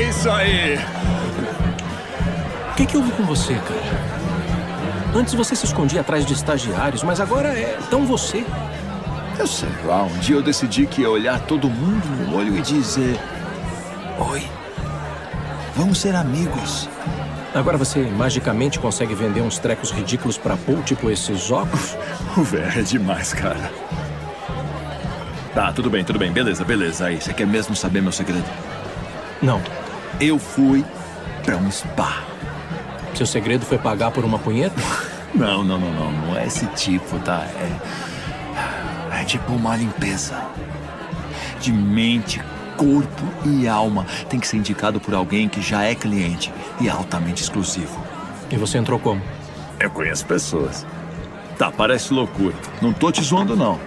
É isso aí. O que, que houve com você, cara? Antes você se escondia atrás de estagiários, mas agora é tão você. Eu sei lá, um dia eu decidi que ia olhar todo mundo no olho e dizer: Oi, vamos ser amigos. Agora você magicamente consegue vender uns trecos ridículos pra Paul, tipo esses óculos? O velho é demais, cara. Tá, tudo bem, tudo bem. Beleza, beleza. Aí, você quer mesmo saber meu segredo? Não. Eu fui pra um spa. Seu segredo foi pagar por uma punheta? Não, não, não, não. Não é esse tipo, tá? É. É tipo uma limpeza. De mente, corpo e alma. Tem que ser indicado por alguém que já é cliente e altamente exclusivo. E você entrou como? Eu conheço pessoas. Tá, parece loucura. Não tô te zoando, não.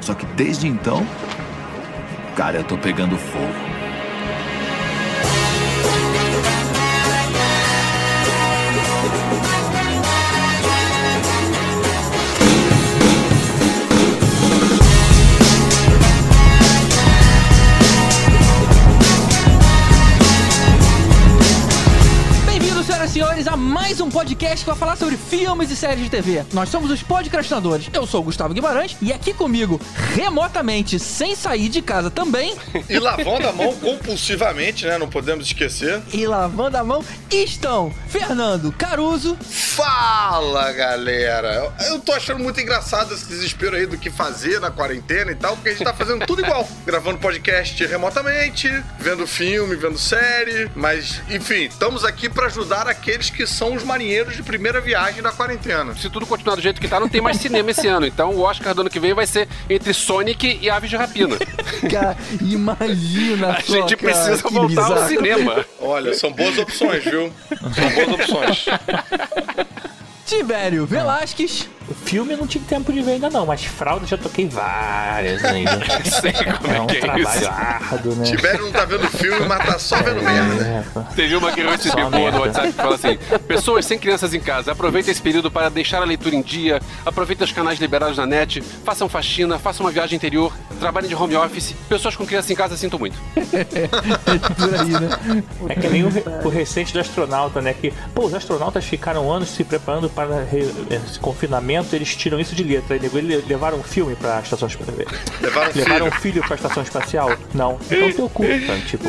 Só que desde então. Cara, eu tô pegando fogo. Mais um podcast que vai falar sobre filmes e séries de TV. Nós somos os podcastinadores. Eu sou o Gustavo Guimarães e aqui comigo, remotamente, sem sair de casa também, E lavando a mão compulsivamente, né? Não podemos esquecer. e lavando a mão, estão Fernando Caruso, Fala, galera! Eu tô achando muito engraçado esse desespero aí do que fazer na quarentena e tal, porque a gente tá fazendo tudo igual. Gravando podcast remotamente, vendo filme, vendo série, mas, enfim, estamos aqui pra ajudar aqueles que são os marinheiros de primeira viagem da quarentena. Se tudo continuar do jeito que tá, não tem mais cinema esse ano. Então o Oscar do ano que vem vai ser entre Sonic e Aves de Rapina. Cara, imagina A só, gente cara, precisa voltar ao cinema. Olha, são boas opções, viu? São boas opções. Tibério Velasquez, filme eu não tive tempo de ver ainda não, mas fralda já toquei várias ainda. Sei como é é um que é trabalho isso. árduo, né? Tibério não tá vendo filme, mas tá só vendo merda. É, pô. Teve uma que eu recebi boa no. WhatsApp que fala assim: Pessoas sem crianças em casa, aproveitem esse período para deixar a leitura em dia, aproveitem os canais liberados na net, façam faxina, façam uma viagem interior, trabalhem de home office. Pessoas com crianças em casa, sinto muito. por aí, né? É que nem o, o recente do astronauta, né? Que, pô, os astronautas ficaram anos se preparando para re- esse confinamento, eles tiram isso de letra. E eles levaram um filme para a estação espacial. Levaram um Levaram um filho. filho para a estação espacial? Não. Então teu cu, sabe? Tipo,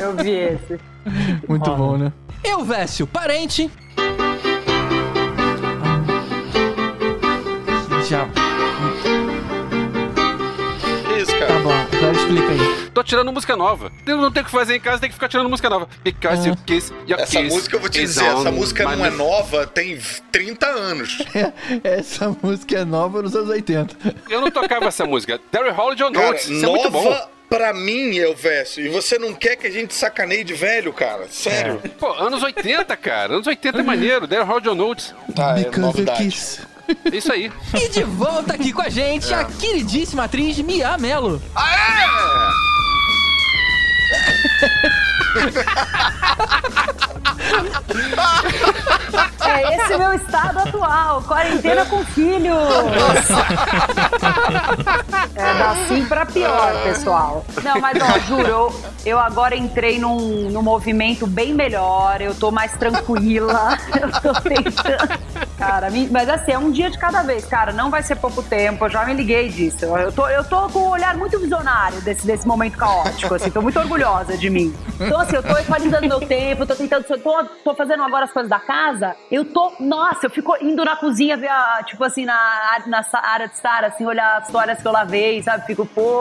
Eu vi esse. Muito Ah. bom, né? Eu, Vécio, parente. Tirando música nova. Eu não tenho o que fazer em casa, tem que ficar tirando música nova. Because you kiss, your Essa kiss música eu vou te dizer, essa música não é nova, tem 30 anos. Essa música é nova nos anos 80. Eu não tocava essa música. Terry Holiday on Cara, Notes. Isso é muito bom. nova pra mim, Elvésio. E você não quer que a gente sacaneie de velho, cara? Sério? Pô, anos 80, cara. Anos 80 é maneiro. Terry Holiday on Notes. Tá, é Because novidade. kiss. É Isso aí. E de volta aqui com a gente, a queridíssima atriz Mia Mello. Aê! É esse meu estado atual. Quarentena com filho. É da sim pra pior, pessoal. Não, mas ó, juro, eu, eu agora entrei num, num movimento bem melhor. Eu tô mais tranquila. Eu tô tentando. Cara, mas assim, é um dia de cada vez, cara. Não vai ser pouco tempo. Eu já me liguei disso. Eu tô, eu tô com um olhar muito visionário desse, desse momento caótico. Assim, tô muito orgulhosa de mim. Então, assim, eu tô equalizando meu tempo, tô tentando. Tô, tô fazendo agora as coisas da casa. Eu tô. Nossa, eu fico indo na cozinha ver, a, tipo assim, na, na área de estar, assim, olhar as toalhas que eu lavei, sabe? Fico, pô,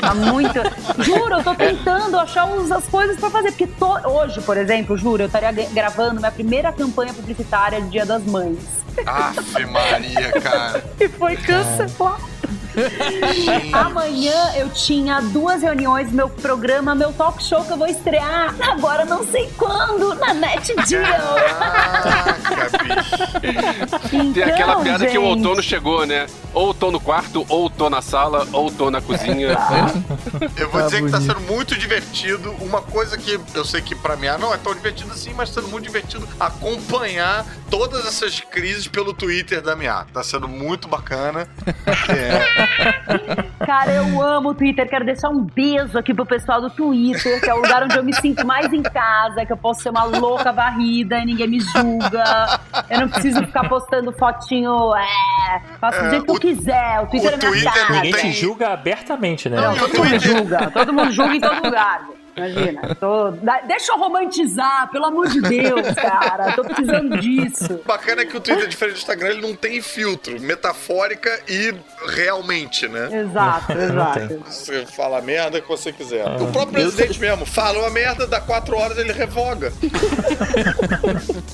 tá muito. Juro, eu tô tentando achar uns- as coisas pra fazer. Porque to- hoje, por exemplo, juro, eu estaria gra- gravando minha primeira campanha publicitária de Dia das Mães. Ave Maria, cara. E foi cancelado. Amanhã eu tinha duas reuniões, meu programa, meu talk show que eu vou estrear agora não sei quando, na Net Deal. Caraca, bicho. Então, Tem aquela piada que o gente, outono chegou, né? Ou tô no quarto, ou tô na sala, ou tô na cozinha. Eu vou Tá dizer que tá bonito. sendo muito divertido. Uma coisa que eu sei que pra mim ah, não é tão divertido assim, mas tá sendo muito divertido acompanhar todas essas crises pelo Twitter da minha. Tá sendo muito bacana. É, Cara, eu amo o Twitter. Quero deixar um beijo aqui pro pessoal do Twitter, que é o lugar onde eu me sinto mais em casa, que eu posso ser uma louca varrida e ninguém me julga. Eu não preciso ficar postando fotinho. É, faço do É, jeito que eu quiser. O Twitter o é minha Twitter casa. Ninguém tem- te julga abertamente, né? Não, Todo mundo julga. Todo mundo julga em todo lugar. Imagina. Tô- Deixa eu romantizar, pelo amor de Deus, cara. Tô precisando disso. Bacana é que o Twitter, diferente do Instagram, ele não tem filtro, metafórica e realmente, né? Exato, exato. Você fala a merda que você quiser. O próprio presidente mesmo fala uma merda, dá quatro horas ele revoga.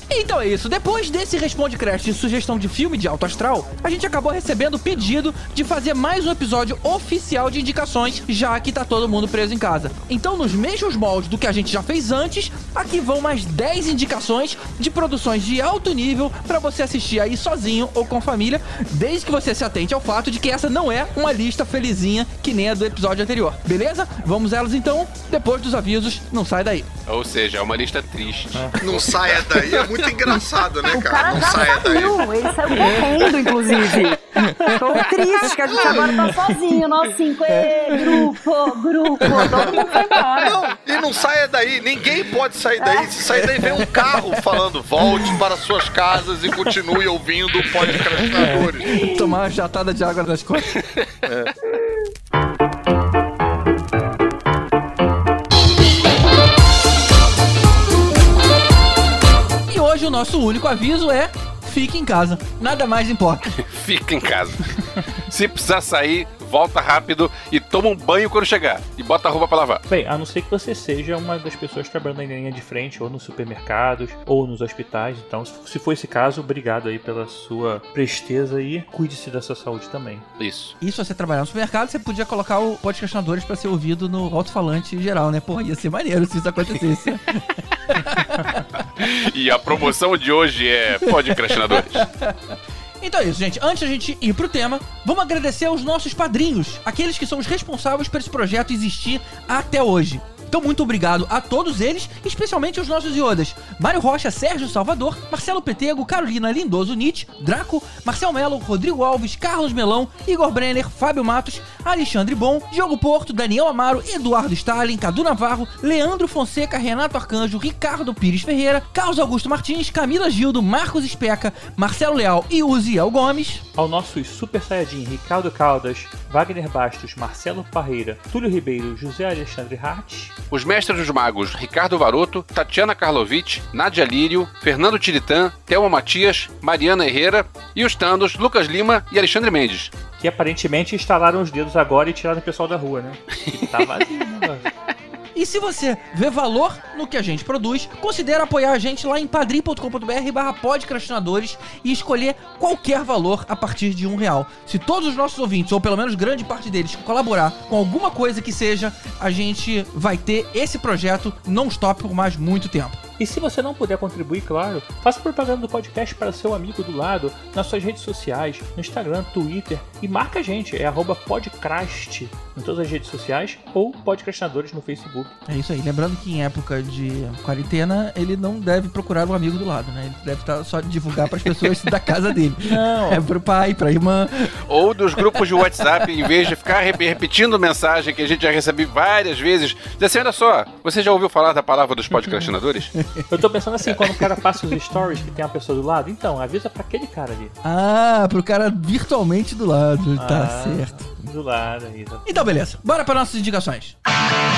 Então é isso. Depois desse Responde Crash de sugestão de filme de alto astral, a gente acabou recebendo o pedido de fazer mais um episódio oficial de indicações, já que tá todo mundo preso em casa. Então, nos mesmos moldes do que a gente já fez antes, aqui vão mais 10 indicações de produções de alto nível pra você assistir aí sozinho ou com família, desde que você se atente ao fato de que essa não é uma lista felizinha que nem a do episódio anterior. Beleza? Vamos elas então, depois dos avisos, não sai daí. Ou seja, é uma lista triste. Não saia daí. É muito engraçado, né, cara? cara Não já saia daí. saiu, ele saiu correndo, inclusive. Tô triste que a gente agora tá sozinho, nós cinco. Ê, grupo, grupo, todo mundo foi embora. Não, e não saia daí. Ninguém pode sair daí. Se sair daí, vem um carro falando: volte para suas casas e continue ouvindo o podcastinadores. Tomar uma jatada de água nas costas. E nosso único aviso é fique em casa. Nada mais importa. Fica em casa. Se precisar sair, volta rápido e toma um banho quando chegar. E bota a roupa pra lavar. Bem, a não ser que você seja uma das pessoas trabalhando na linha de frente, ou nos supermercados, ou nos hospitais. Então, se for esse caso, obrigado aí pela sua presteza e cuide-se da sua saúde também. Isso. E se você trabalhar no supermercado, você podia colocar o podcastinadores pra ser ouvido no alto-falante geral, né? Porra, ia ser maneiro se isso acontecesse. E a promoção de hoje é Podcastinadores. Então é isso, gente. Antes da gente ir pro tema, vamos agradecer aos nossos padrinhos, aqueles que são os responsáveis por esse projeto existir até hoje. Então, muito obrigado a todos eles, especialmente aos nossos iodas. Mário Rocha, Sérgio Salvador, Marcelo Petego, Carolina Lindoso Nietzsche, Draco, Marcel Melo, Rodrigo Alves, Carlos Melão, Igor Brenner, Fábio Matos, Alexandre Bom, Diogo Porto, Daniel Amaro, Eduardo Stalin, Cadu Navarro, Leandro Fonseca, Renato Arcanjo, Ricardo Pires Ferreira, Carlos Augusto Martins, Camila Gildo, Marcos Especa, Marcelo Leal e Uziel Gomes. Ao nossos Super Saiyajin Ricardo Caldas, Wagner Bastos, Marcelo Parreira, Túlio Ribeiro, José Alexandre Hart, Os mestres dos magos Ricardo Varoto, Tatiana Karlovic, Nádia Lírio, Fernando Tiritã, Thelma Matias, Mariana Herrera e os Tandos Lucas Lima e Alexandre Mendes. que aparentemente instalaram os dedos agora e tiraram o pessoal da rua, né? Tá vazio negócio. E se você vê valor no que a gente produz, considere apoiar a gente lá em padrim.com.br barra podcastinadores e escolher qualquer valor a partir de um real. Se todos os nossos ouvintes, ou pelo menos grande parte deles, colaborar com alguma coisa que seja, a gente vai ter esse projeto non-stop por mais muito tempo. E se você não puder contribuir, claro, faça propaganda do podcast para seu amigo do lado nas suas redes sociais, no Instagram, Twitter e marca a gente, é arroba podcrast em todas as redes sociais ou podcastinadores no Facebook. É isso aí. Lembrando que em época de quarentena, ele não deve procurar um amigo do lado, né? Ele deve estar só divulgar para as pessoas da casa dele. Não. É pro pai, pra irmã. Ou dos grupos de WhatsApp, em vez de ficar rep- repetindo mensagem que a gente já recebeu várias vezes, dizer assim, olha só, você já ouviu falar da palavra dos podcastinadores? Eu tô pensando assim, quando o cara passa os stories que tem uma pessoa do lado, então, avisa pra aquele cara ali. Ah, pro cara virtualmente do lado. Tá Ah, certo. Do lado aí. tá- Então, beleza. Bora para nossas indicações. had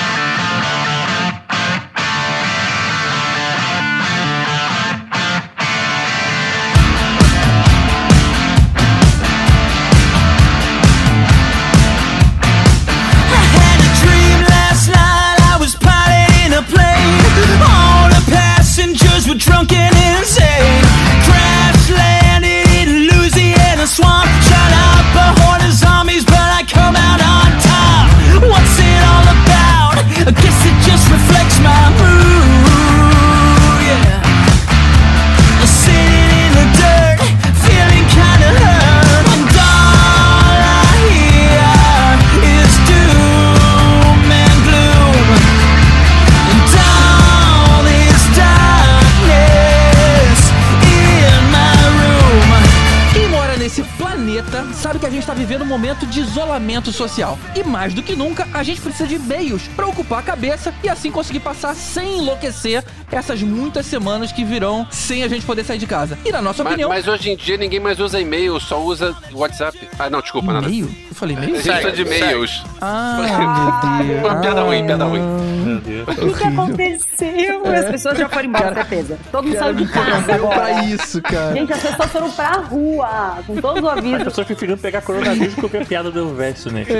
to de isolamento social. E mais do que nunca, a gente precisa de meios pra ocupar a cabeça e assim conseguir passar sem enlouquecer essas muitas semanas que virão sem a gente poder sair de casa. E na nossa Mas, opinião. mas hoje em dia ninguém mais usa e-mail, só usa WhatsApp. Ah, não, desculpa, nada. e-mail? Eu falei A e-mail? gente precisa de e-mails. Ah, meu Deus. Uma piada ruim, piada ruim. Meu Deus. O que, que aconteceu? As pessoas já foram embora, certeza. Todo mundo saiu de casa Deu pra agora. isso, cara. Gente, as pessoas foram pra rua, com todos os As avisos. pessoas preferiram pegar coronavírus que ouvir a piada do verso, né?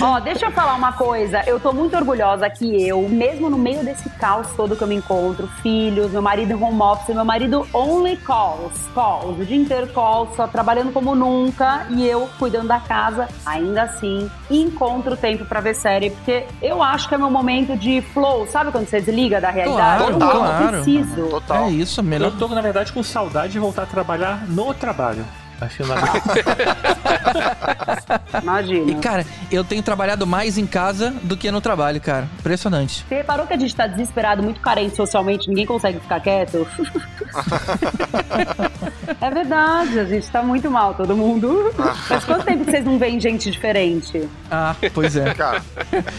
Ó, deixa eu falar uma coisa. Eu tô muito orgulhosa que eu, mesmo no meio desse caos todo que eu me encontro, filhos, meu marido em home office, meu marido only calls, calls, o dia inteiro calls, só trabalhando como nunca e eu cuidando da casa, ainda assim, encontro tempo pra ver série, porque eu acho que é meu momento de flow, sabe quando você desliga da realidade? Claro, eu claro. preciso. Total. É isso, melhor. Eu tô, na verdade, com saudade de voltar a trabalhar no trabalho. Não Imagina. E, cara, eu tenho trabalhado mais em casa do que no trabalho, cara. Impressionante. Você reparou que a gente tá desesperado, muito carente socialmente, ninguém consegue ficar quieto? é verdade, a gente tá muito mal, todo mundo. Faz quanto tempo vocês não veem gente diferente? Ah, pois é. Cara,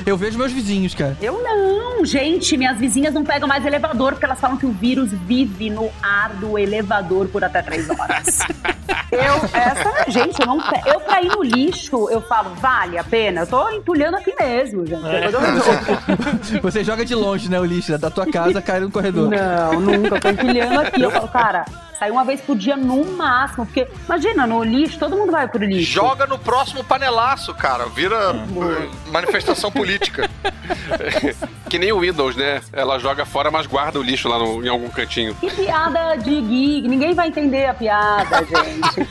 Eu vejo meus vizinhos, cara. Eu não, gente, minhas vizinhas não pegam mais elevador porque elas falam que o vírus vive no ar do elevador por até três horas. eu, essa, gente, eu não Eu pra ir no lixo, eu falo, vale a pena? Eu tô entulhando aqui mesmo, gente. Eu- Você joga de longe, né, o lixo da tua casa, cai no corredor. Não, nunca. Eu tô empilhando aqui. Eu falo, cara, sai uma vez por dia no máximo. Porque, imagina, no lixo, todo mundo vai pro lixo. joga no próximo panelaço, cara. Vira eh, manifestação política. Que nem o Windows, né? Ela joga fora, mas guarda o lixo lá no- em algum cantinho. Que piada de geek. Ninguém vai entender a piada, gente.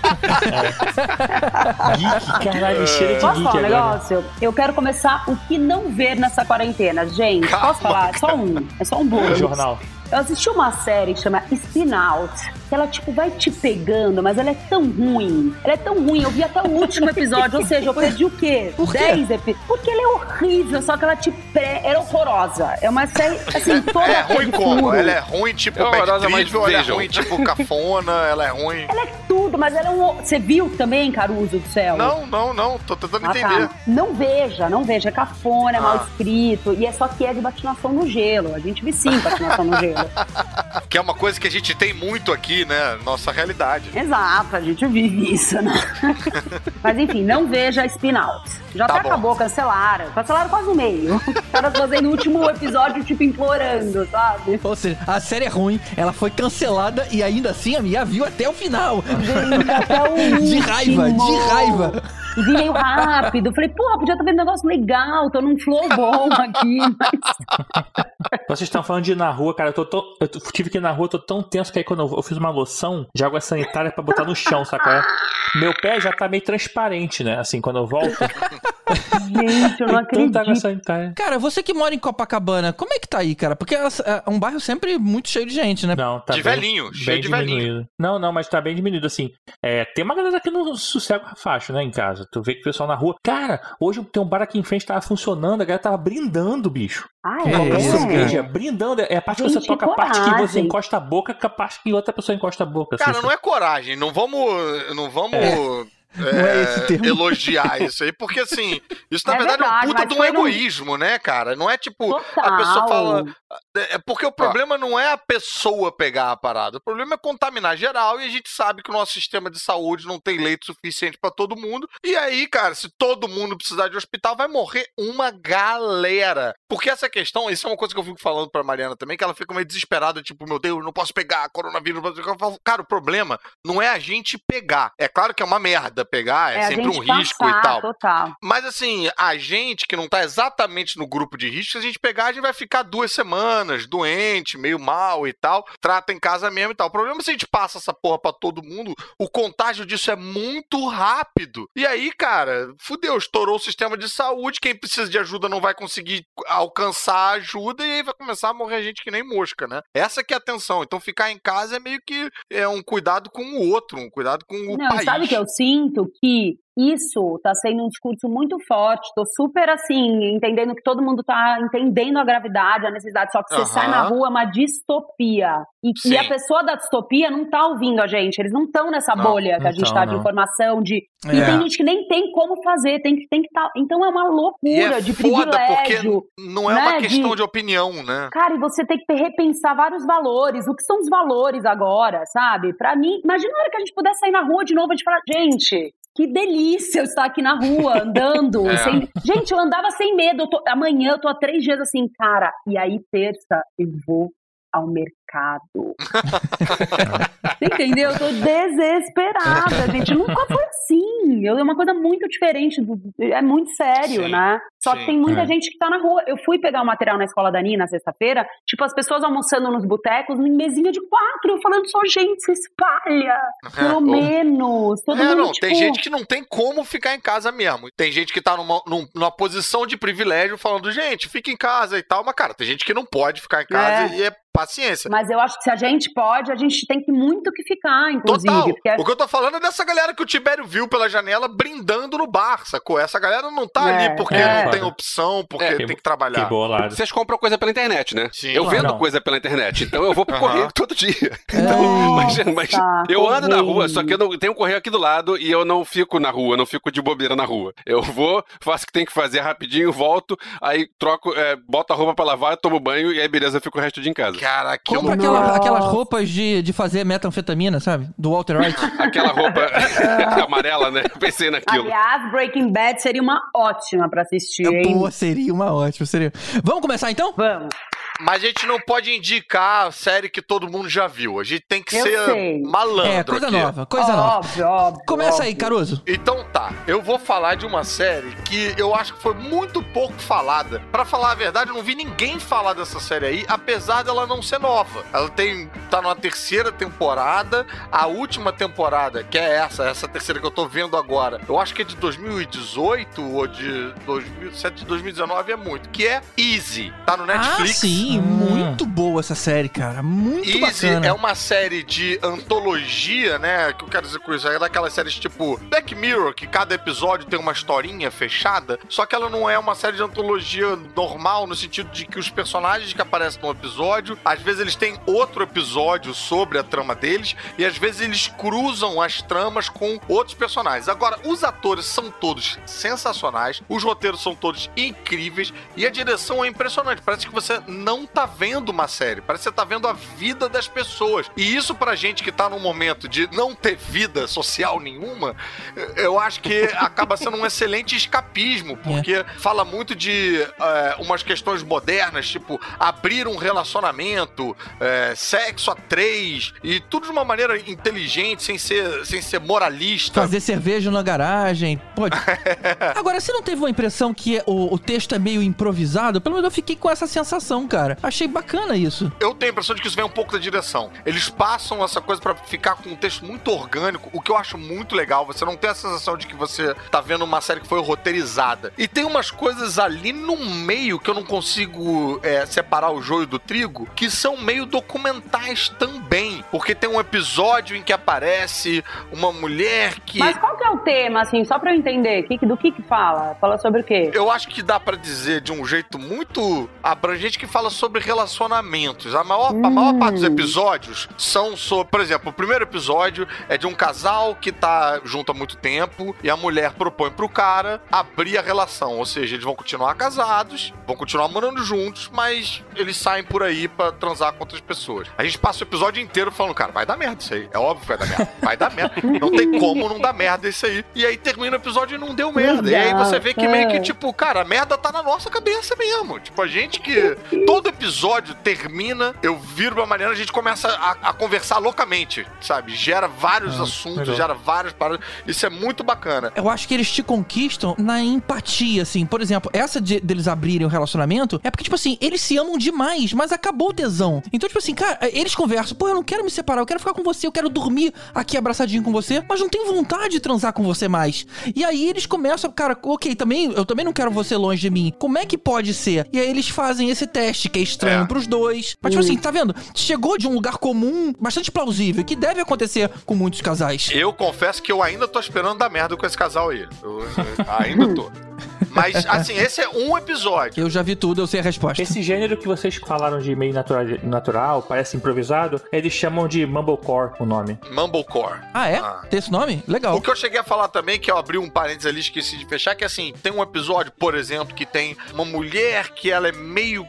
Geek, caralho, cheira de Posso geek falar um negócio? Eu quero começar o que não ver nessa quarentena. Gente, posso falar? É só um. É só um bônus. Jornal. Eu assisti uma série que chama Spin Out, que ela, tipo, vai te pegando, mas ela é tão ruim. Ela é tão ruim, eu vi até o último episódio, ou seja, eu perdi o quê? Por quê? 10 episódios. Porque ela é horrível, só que ela te pré... Ela é horrorosa. É uma série, assim, toda É cheia ruim como? furo. Ela é ruim tipo É horrorosa, mas ela é ruim tipo Cafona, ela é ruim... Ela é tudo, mas ela é um... Você viu também, Caruso do céu? Não, não, não, tô tentando Ah, entender. tá. Não veja, não veja. É cafona, é mal Ah. escrito. E é só que é de patinação no gelo. A gente vicia em patinação no gelo. Que é uma coisa que a gente tem muito aqui, né? Nossa realidade. Exato, a gente vive isso, né? Mas enfim, não veja Spin Out. Já Tá até bom. acabou, cancelaram. Cancelaram quase o meio. Os caras fazendo o último episódio, tipo, implorando, sabe? Ou seja, a série é ruim, ela foi cancelada e ainda assim a Mia viu até o final. Gente, até o último. De raiva, de raiva. E vi meio rápido. Falei, porra, podia estar vendo um negócio legal, tô num flow bom aqui. Mas... Vocês estão falando de ir na rua, cara. Eu, tô, tão- eu tive que ir na rua, eu tô tão tenso que aí quando eu, eu fiz uma loção de água sanitária pra botar no chão, saca? Meu pé já tá meio transparente, né? Assim, quando eu volto. Gente, eu não tanta água acredito. sanitária. Cara, você que mora em Copacabana, como é que tá aí, cara? Porque é é um bairro sempre muito cheio de gente, né? Não, tá De bem, velhinho, bem cheio de velhinho. Não, não, mas tá bem diminuído, assim. É, tem uma galera aqui no Sossego Rafacho, né, em casa. Tu vê que o pessoal na rua... Cara, hoje tem um bar aqui em frente que tava funcionando, a galera tava brindando, bicho. Ah, Que é? Isso, Cerveja, brindando. É a parte que você toca, a parte que você encosta a boca, com a parte que outra pessoa encosta a boca. Cara, assim, não é coragem, não vamos, não vamos é esse termo. elogiar isso aí, porque assim, isso na É verdade, é verdade, um puta de um egoísmo, né, cara? Não é tipo, Total. a pessoa fala. É porque o problema não é a pessoa pegar a parada, o problema é contaminar geral e a gente sabe que o nosso sistema de saúde não tem leito suficiente pra todo mundo. E aí, cara, se todo mundo precisar de hospital, vai morrer uma galera. Porque essa questão, isso é uma coisa que eu fico falando pra Mariana também, que ela fica meio desesperada, tipo, meu Deus, não posso pegar coronavírus. Eu falo, Cara, o problema não é a gente pegar. É claro que é uma merda pegar, é, a sempre um risco passar, e tal. Total. Mas assim, a gente que não tá exatamente no grupo de risco, se a gente pegar, a gente vai ficar duas semanas doente, meio mal e tal. Trata em casa mesmo e tal. O problema é se a gente passa essa porra pra todo mundo, o contágio disso é muito rápido. E aí, cara, fudeu, estourou o sistema de saúde. Quem precisa de ajuda não vai conseguir alcançar a ajuda e aí vai começar a morrer gente que nem mosca, né? Essa que é a tensão. Então ficar em casa é meio que é um cuidado com o outro, um cuidado com o Não, país. sabe o que eu sinto? Que isso tá sendo um discurso muito forte. Tô super assim, entendendo que todo mundo tá entendendo a gravidade, a necessidade. Só que você Aham. sai na rua, é uma distopia. E, e a pessoa da distopia não tá ouvindo a gente. Eles não estão nessa Não, bolha que a gente tão, tá de informação, de. E É. tem gente que nem tem como fazer, tem que tem que tá. Então é uma E loucura é de foda porque privilégio. não é uma né, questão de- de opinião, né? Cara, e você tem que repensar vários valores. O que são os valores agora, sabe? Pra mim, imagina a hora que a gente pudesse sair na rua de novo e a gente falar, gente, que delícia eu estar aqui na rua, andando. É. sem- Gente, eu andava sem medo. eu tô- Amanhã eu tô há três dias assim, cara. E aí, terça, eu vou ao mercado. Você entendeu? Eu tô desesperada, gente. Nunca foi assim. Eu- É uma coisa muito diferente. do- é muito sério, Sim, né? Só sim. que tem muita É. gente que tá na rua. Eu fui pegar o material na escola da Nina sexta-feira, tipo, as pessoas almoçando nos botecos, em mesinha de quatro. Eu falando só, gente, se espalha. Pelo menos. Todo é, mundo, não, tipo, tem gente que não tem como ficar em casa mesmo. Tem gente que tá numa, num- numa posição de privilégio falando, gente, fica em casa e tal. Mas, cara, tem gente que não pode ficar em casa É. e é paciência. Mas eu acho que se a gente pode, a gente tem que muito que ficar, inclusive. Total. Porque é O que eu tô falando é dessa galera que o Tibério viu pela janela brindando no bar, sacou? Essa galera não tá É, ali porque é. não tem opção, porque É, tem que Que trabalhar. bolado. Vocês compram coisa pela internet, né? Sim. eu Claro. vendo Não. coisa pela internet, então eu vou pro correio todo dia. Nossa, Mas, mas eu ando na rua, só que eu não tenho um correio aqui do lado e eu não fico na rua, não fico de bobeira na rua. Eu vou, faço o que tem que fazer rapidinho, volto, aí troco, é, boto a roupa pra lavar, tomo banho e aí beleza, eu fico o resto do dia em casa. Cara, que Compra loucura. aquela- aquelas roupas de, de fazer metanfetamina, sabe? Do Walter White. Aquela roupa amarela, né? Pensei naquilo. Aliás, Breaking Bad seria uma ótima pra assistir, hein? Pô, seria uma ótima, seria. Vamos começar então? Vamos. Mas a gente não pode indicar a série que todo mundo já viu. A gente tem que Eu ser sei. malandro É, coisa aqui. nova, coisa nova. Óbvio, óbvio. Começa aí, óbvio. Caruso. Então tá, eu vou falar de uma série que eu acho que foi muito pouco falada. Pra falar a verdade, eu não vi ninguém falar dessa série aí, apesar dela não ser nova. Ela tem tá numa terceira temporada, a última temporada, que é essa, essa terceira que eu tô vendo agora. Eu acho que é de 2018 ou de 2007, de 2019 é muito, que é Easy. Tá no Netflix. Ah, sim, Hum. muito boa essa série, cara. Muito Easy bacana. é uma série de antologia, né? O que eu quero dizer com isso? É daquelas séries tipo Black Mirror, que cada episódio tem uma historinha fechada, só que ela não é uma série de antologia normal, no sentido de que os personagens que aparecem no episódio, às vezes eles têm outro episódio sobre a trama deles, e às vezes eles cruzam as tramas com outros personagens. Agora, os atores são todos sensacionais, os roteiros são todos incríveis, e a direção é impressionante. Parece que você não tá vendo uma série, parece que você tá vendo a vida das pessoas. E isso pra gente que tá num momento de não ter vida social nenhuma, eu acho que acaba sendo um excelente escapismo, porque fala muito de é, umas questões modernas, tipo abrir um relacionamento, é, sexo a três, e tudo de uma maneira inteligente, sem ser, sem ser moralista. Fazer cerveja na garagem. Pode. Agora, você não teve uma impressão que o, o texto é meio improvisado? Pelo menos eu fiquei com essa sensação, cara. Achei bacana isso. Eu tenho a impressão de que isso vem um pouco da direção. Eles passam essa coisa pra ficar com um texto muito orgânico, o que eu acho muito legal. Você não tem a sensação de que você tá vendo uma série que foi roteirizada. E tem umas coisas ali no meio que eu não consigo é, separar o joio do trigo, que são meio documentais também. Porque tem um episódio em que aparece uma mulher que. Mas qual que é o tema, assim, só pra eu entender? Do que que fala? Fala sobre o quê? Eu acho que dá pra dizer de um jeito muito abrangente que fala sobre relacionamentos. A maior, a maior Hum. parte dos episódios são sobre. Por exemplo, o primeiro episódio é de um casal que tá junto há muito tempo e a mulher propõe pro cara abrir a relação. Ou seja, eles vão continuar casados, vão continuar morando juntos, mas eles saem por aí pra transar com outras pessoas. A gente passa o episódio inteiro falando, cara, vai dar merda isso aí. É óbvio que vai dar merda. Vai dar merda. Não tem como não dar merda isso aí. E aí termina o episódio e não deu merda. E aí você vê que meio que, tipo, cara, a merda tá na nossa cabeça mesmo. Tipo, a gente que. Todo episódio termina, eu viro pra Mariana, a gente começa a, a conversar loucamente, sabe? Gera vários Ah, assuntos, legal. gera várias paradas. Isso é muito bacana. Eu acho que eles te conquistam na empatia, assim. Por exemplo, essa de, deles abrirem o relacionamento é porque, tipo assim, eles se amam demais, mas acabou o tesão. Então, tipo assim, cara, eles conversam, pô, eu não quero me separar, eu quero ficar com você, eu quero dormir aqui abraçadinho com você, mas não tenho vontade de transar com você mais. E aí eles começam, cara, ok, também, eu também não quero você longe de mim. Como é que pode ser? E aí eles fazem esse teste, que é estranho É. pros dois. Mas, tipo assim, tá vendo? Chegou de um lugar comum, bastante plausível, que deve acontecer com muitos casais. Eu confesso que eu ainda tô esperando dar merda com esse casal aí. Eu, eu ainda tô. Mas, assim, esse é um episódio. Eu já vi tudo, eu sei a resposta. Esse gênero que vocês falaram de meio natural, natural, parece improvisado, eles chamam de Mumblecore o nome. Mumblecore. Ah, é? Ah. Tem esse nome? Legal. O que eu cheguei a falar também, que eu abri um parênteses ali, esqueci de fechar, que assim, tem um episódio, por exemplo, que tem uma mulher que ela é meio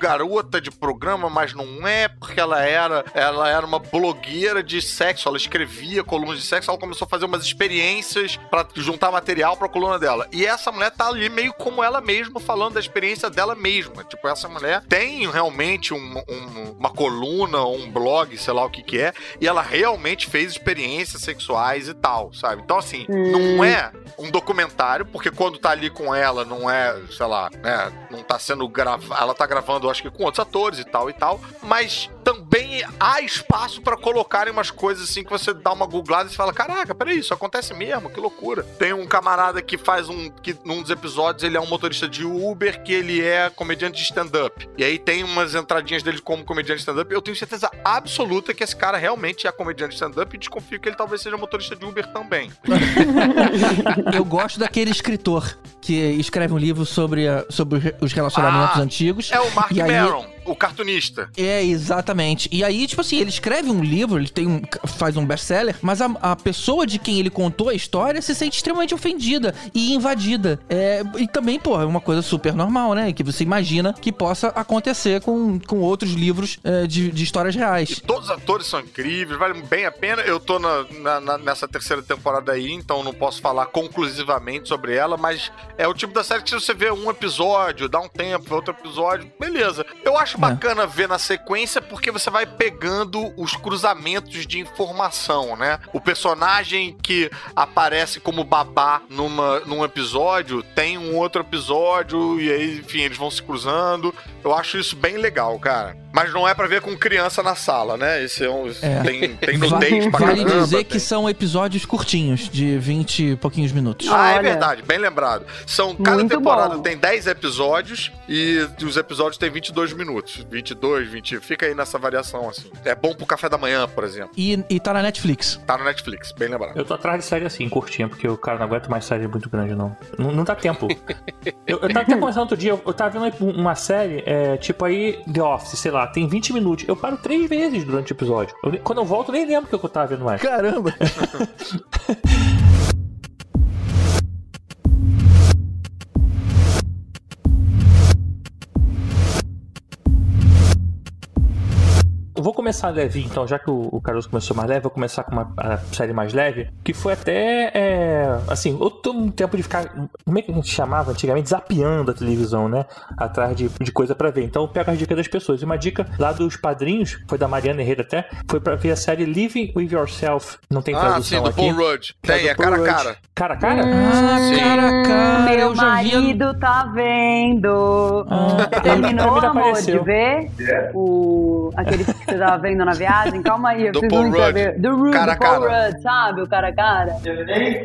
garota de programa, mas não é, porque ela era, ela era uma blogueira de sexo, ela escrevia colunas de sexo, ela começou a fazer umas experiências pra juntar material pra coluna dela. E essa mulher tá ali meio como ela mesma, falando da experiência dela mesma. Tipo, essa mulher tem realmente um- um- uma coluna, um blog, sei lá o que que é, e ela realmente fez experiências sexuais e tal, sabe? Então, assim, não é um documentário, porque quando tá ali com ela, não é, sei lá, né, não tá sendo gravado, ela tá gravando, acho que com outros atores e tal e tal, mas também há espaço pra colocarem umas coisas assim que você dá uma googlada e fala, caraca, peraí, isso acontece mesmo, que loucura. Tem um camarada que faz um, que num dos episódios ele é um motorista de Uber, que ele é comediante de stand-up. E aí tem umas entradinhas dele como comediante de stand-up, eu tenho certeza absoluta que esse cara realmente é comediante de stand-up e desconfio que ele talvez seja motorista de Uber também. Eu gosto daquele escritor que escreve um livro sobre, sobre os relacionamentos Ah, antigos. É o Mark Maron, o cartunista. É, exatamente. E aí, tipo assim, ele escreve um livro, ele tem um, faz um best-seller, mas a, a pessoa de quem ele contou a história se sente extremamente ofendida e invadida. É, e também, pô, é uma coisa super normal, né? Que você imagina que possa acontecer com, com outros livros é, de, de histórias reais. Todos os atores são incríveis, vale bem a pena. Eu tô na- na- na- nessa terceira temporada aí, então não posso falar conclusivamente sobre ela, mas é o tipo da série que se você vê um episódio, dá um tempo, outro episódio, beleza. Eu acho bacana ver na sequência porque você vai pegando os cruzamentos de informação, né? O personagem que aparece como babá numa, num episódio tem um outro episódio e aí, enfim, eles vão se cruzando. Eu acho isso bem legal, cara. Mas não é pra ver com criança na sala, né? Esse é um. É. Tem, tem nudez pra vale caramba. dizer tem- que são episódios curtinhos, de 20 e pouquinhos minutos. Ah, é Olha. verdade, bem lembrado. São, cada Muito temporada bom. tem 10 episódios e os episódios têm 22 minutos. 22, 20. Fica aí nessa variação, assim. É bom pro café da manhã, por exemplo. E, e tá na Netflix. Tá no Netflix, bem lembrado. Eu tô atrás de série assim, curtinha, porque o cara não aguenta mais série muito grande, não. Não, não dá tempo. eu, eu tava até conversando outro dia, eu, eu tava vendo uma série, é, tipo aí, The Office, sei lá, tem 20 minutos. Eu paro três vezes durante o episódio. Eu- quando eu volto, nem lembro o que eu tava vendo mais. Caramba! Eu vou começar leve, então, já que o, o Caruso começou mais leve, vou começar com uma a série mais leve, que foi até, é, assim, eu tô um tempo de ficar, como é que a gente chamava antigamente? Zapeando a televisão, né? Atrás de, de coisa pra ver. Então eu pego as dicas das pessoas. E uma dica lá dos padrinhos, foi da Mariana Herrera até, foi pra ver a série Living With Yourself. Não tem Ah, tradução sim, do aqui. Paul Rudd. É Tem, é Paul cara a cara. Cara a cara? Ah, Sim. cara, a cara, Meu eu já vi. marido tá vendo. Ah, Terminou, amor, apareceu. de ver o... aquele que você tava vendo na viagem? Calma aí, eu Do preciso Paul saber. Do, Rudd, Cara a do Paul cara. Rudd, sabe? O cara a cara.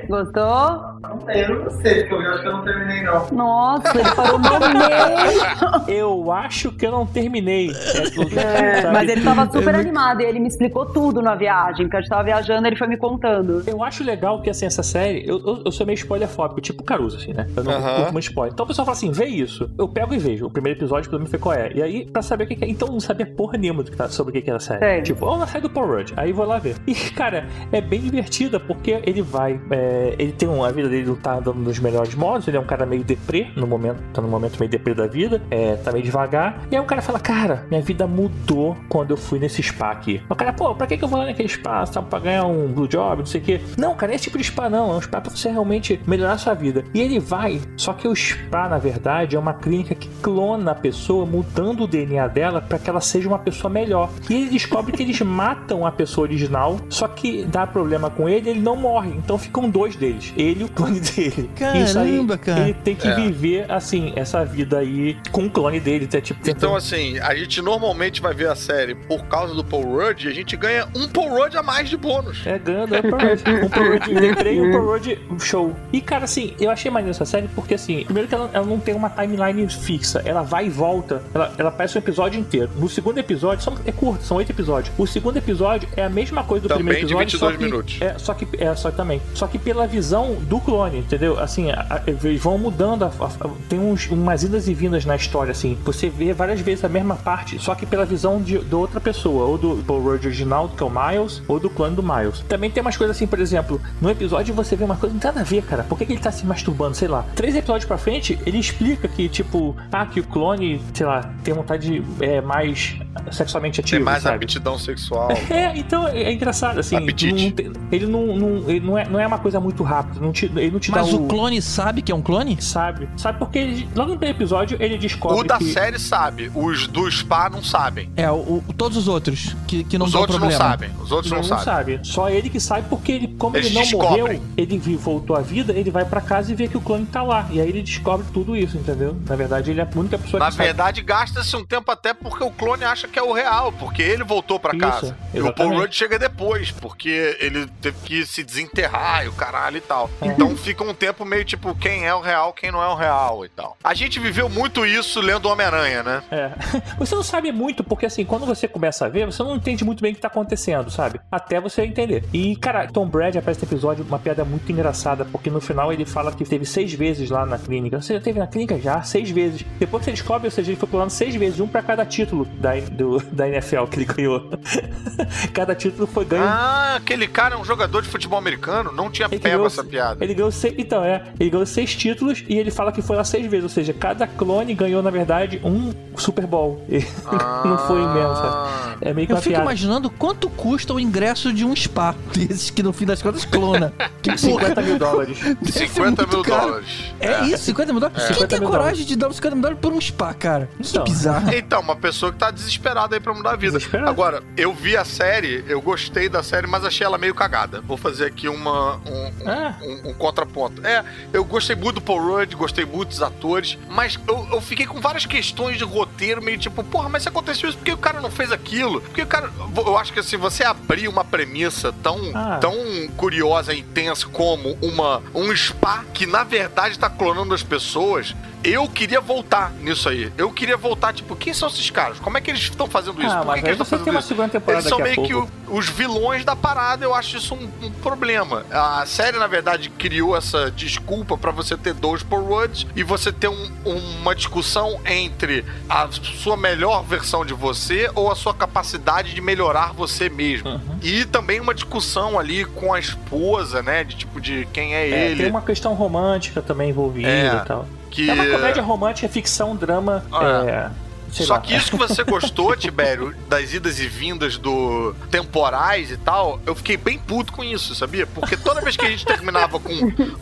Gostou? Não sei, eu não sei, porque eu acho que eu não terminei, não. Nossa, ele parou no meio. Eu acho que eu não terminei. É, É, mas ele tava super animado e ele me explicou tudo na viagem, porque a gente tava viajando ele foi me contando. Eu acho legal que, assim, essa série, eu, eu, eu sou meio spoilerfóbico, tipo Caruso, assim, né? Eu não Aham. curto muito spoiler. Então o pessoal fala assim, vê isso. Eu pego e vejo. O primeiro episódio, pelo menos, foi qual é. E aí, pra saber o que, é. Então, eu não sabia porra nenhuma do que tá- sobre o que, que era a série. Sei. Tipo, ó, na série do Paul Rudd. Aí vou lá ver. E, cara, é bem divertida, porque ele vai. é, ele tem um, a vida dele não tá andando nos melhores modos. Ele é um cara meio deprê no momento. Tá no momento meio deprê da vida. É, tá meio devagar. E aí o cara fala, cara, minha vida mudou quando eu fui nesse spa aqui. O cara, pô, pra que, que eu vou lá naquele spa? Tá, pra ganhar um blue job, não sei o quê. Não, cara, é esse tipo de spa não. É um spa pra você realmente melhorar a sua vida. E ele vai, só que o spa, na verdade, é uma clínica que clona a pessoa, mudando o DNA dela pra que ela seja uma pessoa melhor. E ele descobre que eles matam a pessoa original, só que dá problema com ele, ele não morre. Então ficam dois deles, ele e o clone dele. Isso aí, Caramba, cara. Ele tem que É. viver, assim, essa vida aí com o clone dele. Tá, tipo, Então, tentando- assim, a gente normalmente vai ver a série por causa do Paul Rudd e a gente ganha um Paul Rudd a mais de bônus. É, ganhando é Paul Rudd. Um Paul Rudd lembrei e um Paul Rudd show. E, cara, assim, eu achei maneiro essa série porque, assim, primeiro que ela, ela não tem uma timeline fixa. Ela vai e volta. Ela, ela parece um episódio inteiro. No segundo episódio, são, é curto, são oito episódios. O segundo episódio é a mesma coisa do Também primeiro de episódio. 22 só que, minutos. É, só que, é, só também. Só que pela visão do clone, entendeu? Assim, a- eles vão mudando. a- a- tem uns, umas idas e vindas na história, assim. Você vê várias vezes a mesma parte, só que pela visão de, de outra pessoa. Ou do Paul original, que é o Miles, ou do clone do Miles. Também tem umas coisas assim, por exemplo, no episódio você vê uma coisa que não tem nada a ver, cara. Por que, que ele tá se masturbando? Sei lá. Três episódios pra frente, ele explica que, tipo, ah, que o clone, sei lá, tem vontade de é, mais sexualmente ativo. Tem mais sabe? aptidão sexual. É, então é, é engraçado, assim. Apetite. não ele não, não, ele não, é, não é uma coisa muito rápida. Não te, ele não te Mas dá o clone sabe que é um clone? Sabe? Sabe porque ele, logo no primeiro episódio ele descobre O da que... série sabe, os do Spa não sabem. É, o, o- todos os outros que, que não Os outros problema. não sabem. Os outros Não, não, sabem. sabe. Só ele que sabe, porque ele, como Eles ele não descobrem. morreu, ele voltou à vida, ele vai pra casa e vê que o clone tá lá. E aí ele descobre tudo isso, entendeu? Na verdade, ele é a única pessoa Na que sabe. verdade, gasta-se um tempo até porque o clone acha que é o real, porque ele voltou pra Isso, casa. E o Paul. Rudd chega depois, porque ele teve que se desenterrar e o caralho e tal. É. Então fica um tempo meio tipo, quem é o real, quem não é o real e tal. A gente viveu muito isso lendo Homem-Aranha, né? É. Você não sabe muito, porque assim, quando você começa a ver, você não entende muito bem o que tá acontecendo, sabe? Até você entender. E, cara, Tom Brady aparece no episódio uma piada muito engraçada, porque no final ele fala que teve seis vezes lá na clínica. Você já teve na clínica já? Seis vezes. Depois que você descobre, ou seja, ele foi pulando seis vezes, um pra cada título da, do- da NFL que ele ganhou. cada título foi ganho. Ah, aquele cara é um jogador de futebol americano? Não tinha Ele pego ganhou- essa piada. Ele ganhou seis. Então, é. Ele ganhou seis títulos e ele fala que foi lá seis vezes. Ou seja, cada clone ganhou, na verdade, um Super Bowl. E não foi mesmo, sabe? É meio que Eu fico piada. imaginando quanto custa o ingresso de um spa desses que no fim das contas clona. Que porra, 50 mil dólares. deve ser 50 muito mil caro. dólares. É, isso, 50 mil dólares? Quem 50 tem mil coragem dólares. de dar uns 50 mil dólares por um spa, cara? Que Então. bizarro. Então, uma pessoa que tá desesperada aí pra mudar a vida. Agora, eu vi a série, eu gostei da série, mas achei ela meio cagada. Vou fazer aqui uma, um, um- Ah. um- um contraponto. É, eu gostei muito do Paul Rudd, gostei muito dos atores, mas eu, eu fiquei com várias questões de roteiro, meio tipo, porra, mas se aconteceu isso, por que o cara não fez aquilo? Porque o cara. Eu acho que assim, você abrir uma premissa tão, Ah. tão curiosa e intensa como uma, um spa que na verdade tá clonando as pessoas. Eu queria voltar nisso aí. Eu queria voltar, tipo, quem são esses caras? Como é que eles estão fazendo isso? Ah, Por que, que eles estão fazendo uma isso? segunda temporada Eles são meio que o- os vilões da parada, eu acho isso um, um problema. A série, na verdade, criou essa desculpa pra você ter dois Rudds e você ter um- uma discussão entre a sua melhor versão de você ou a sua capacidade de melhorar você mesmo. Uhum. E também uma discussão ali com a esposa, né? De tipo, de quem é, É, ele. tem uma questão romântica também envolvida É, e tal. Que... É uma comédia romântica, ficção, drama. Ah. é, sei Só lá. que isso que você gostou, Tibério, das idas e vindas do temporais e tal, eu fiquei bem puto com isso, sabia? Porque toda vez que a gente terminava com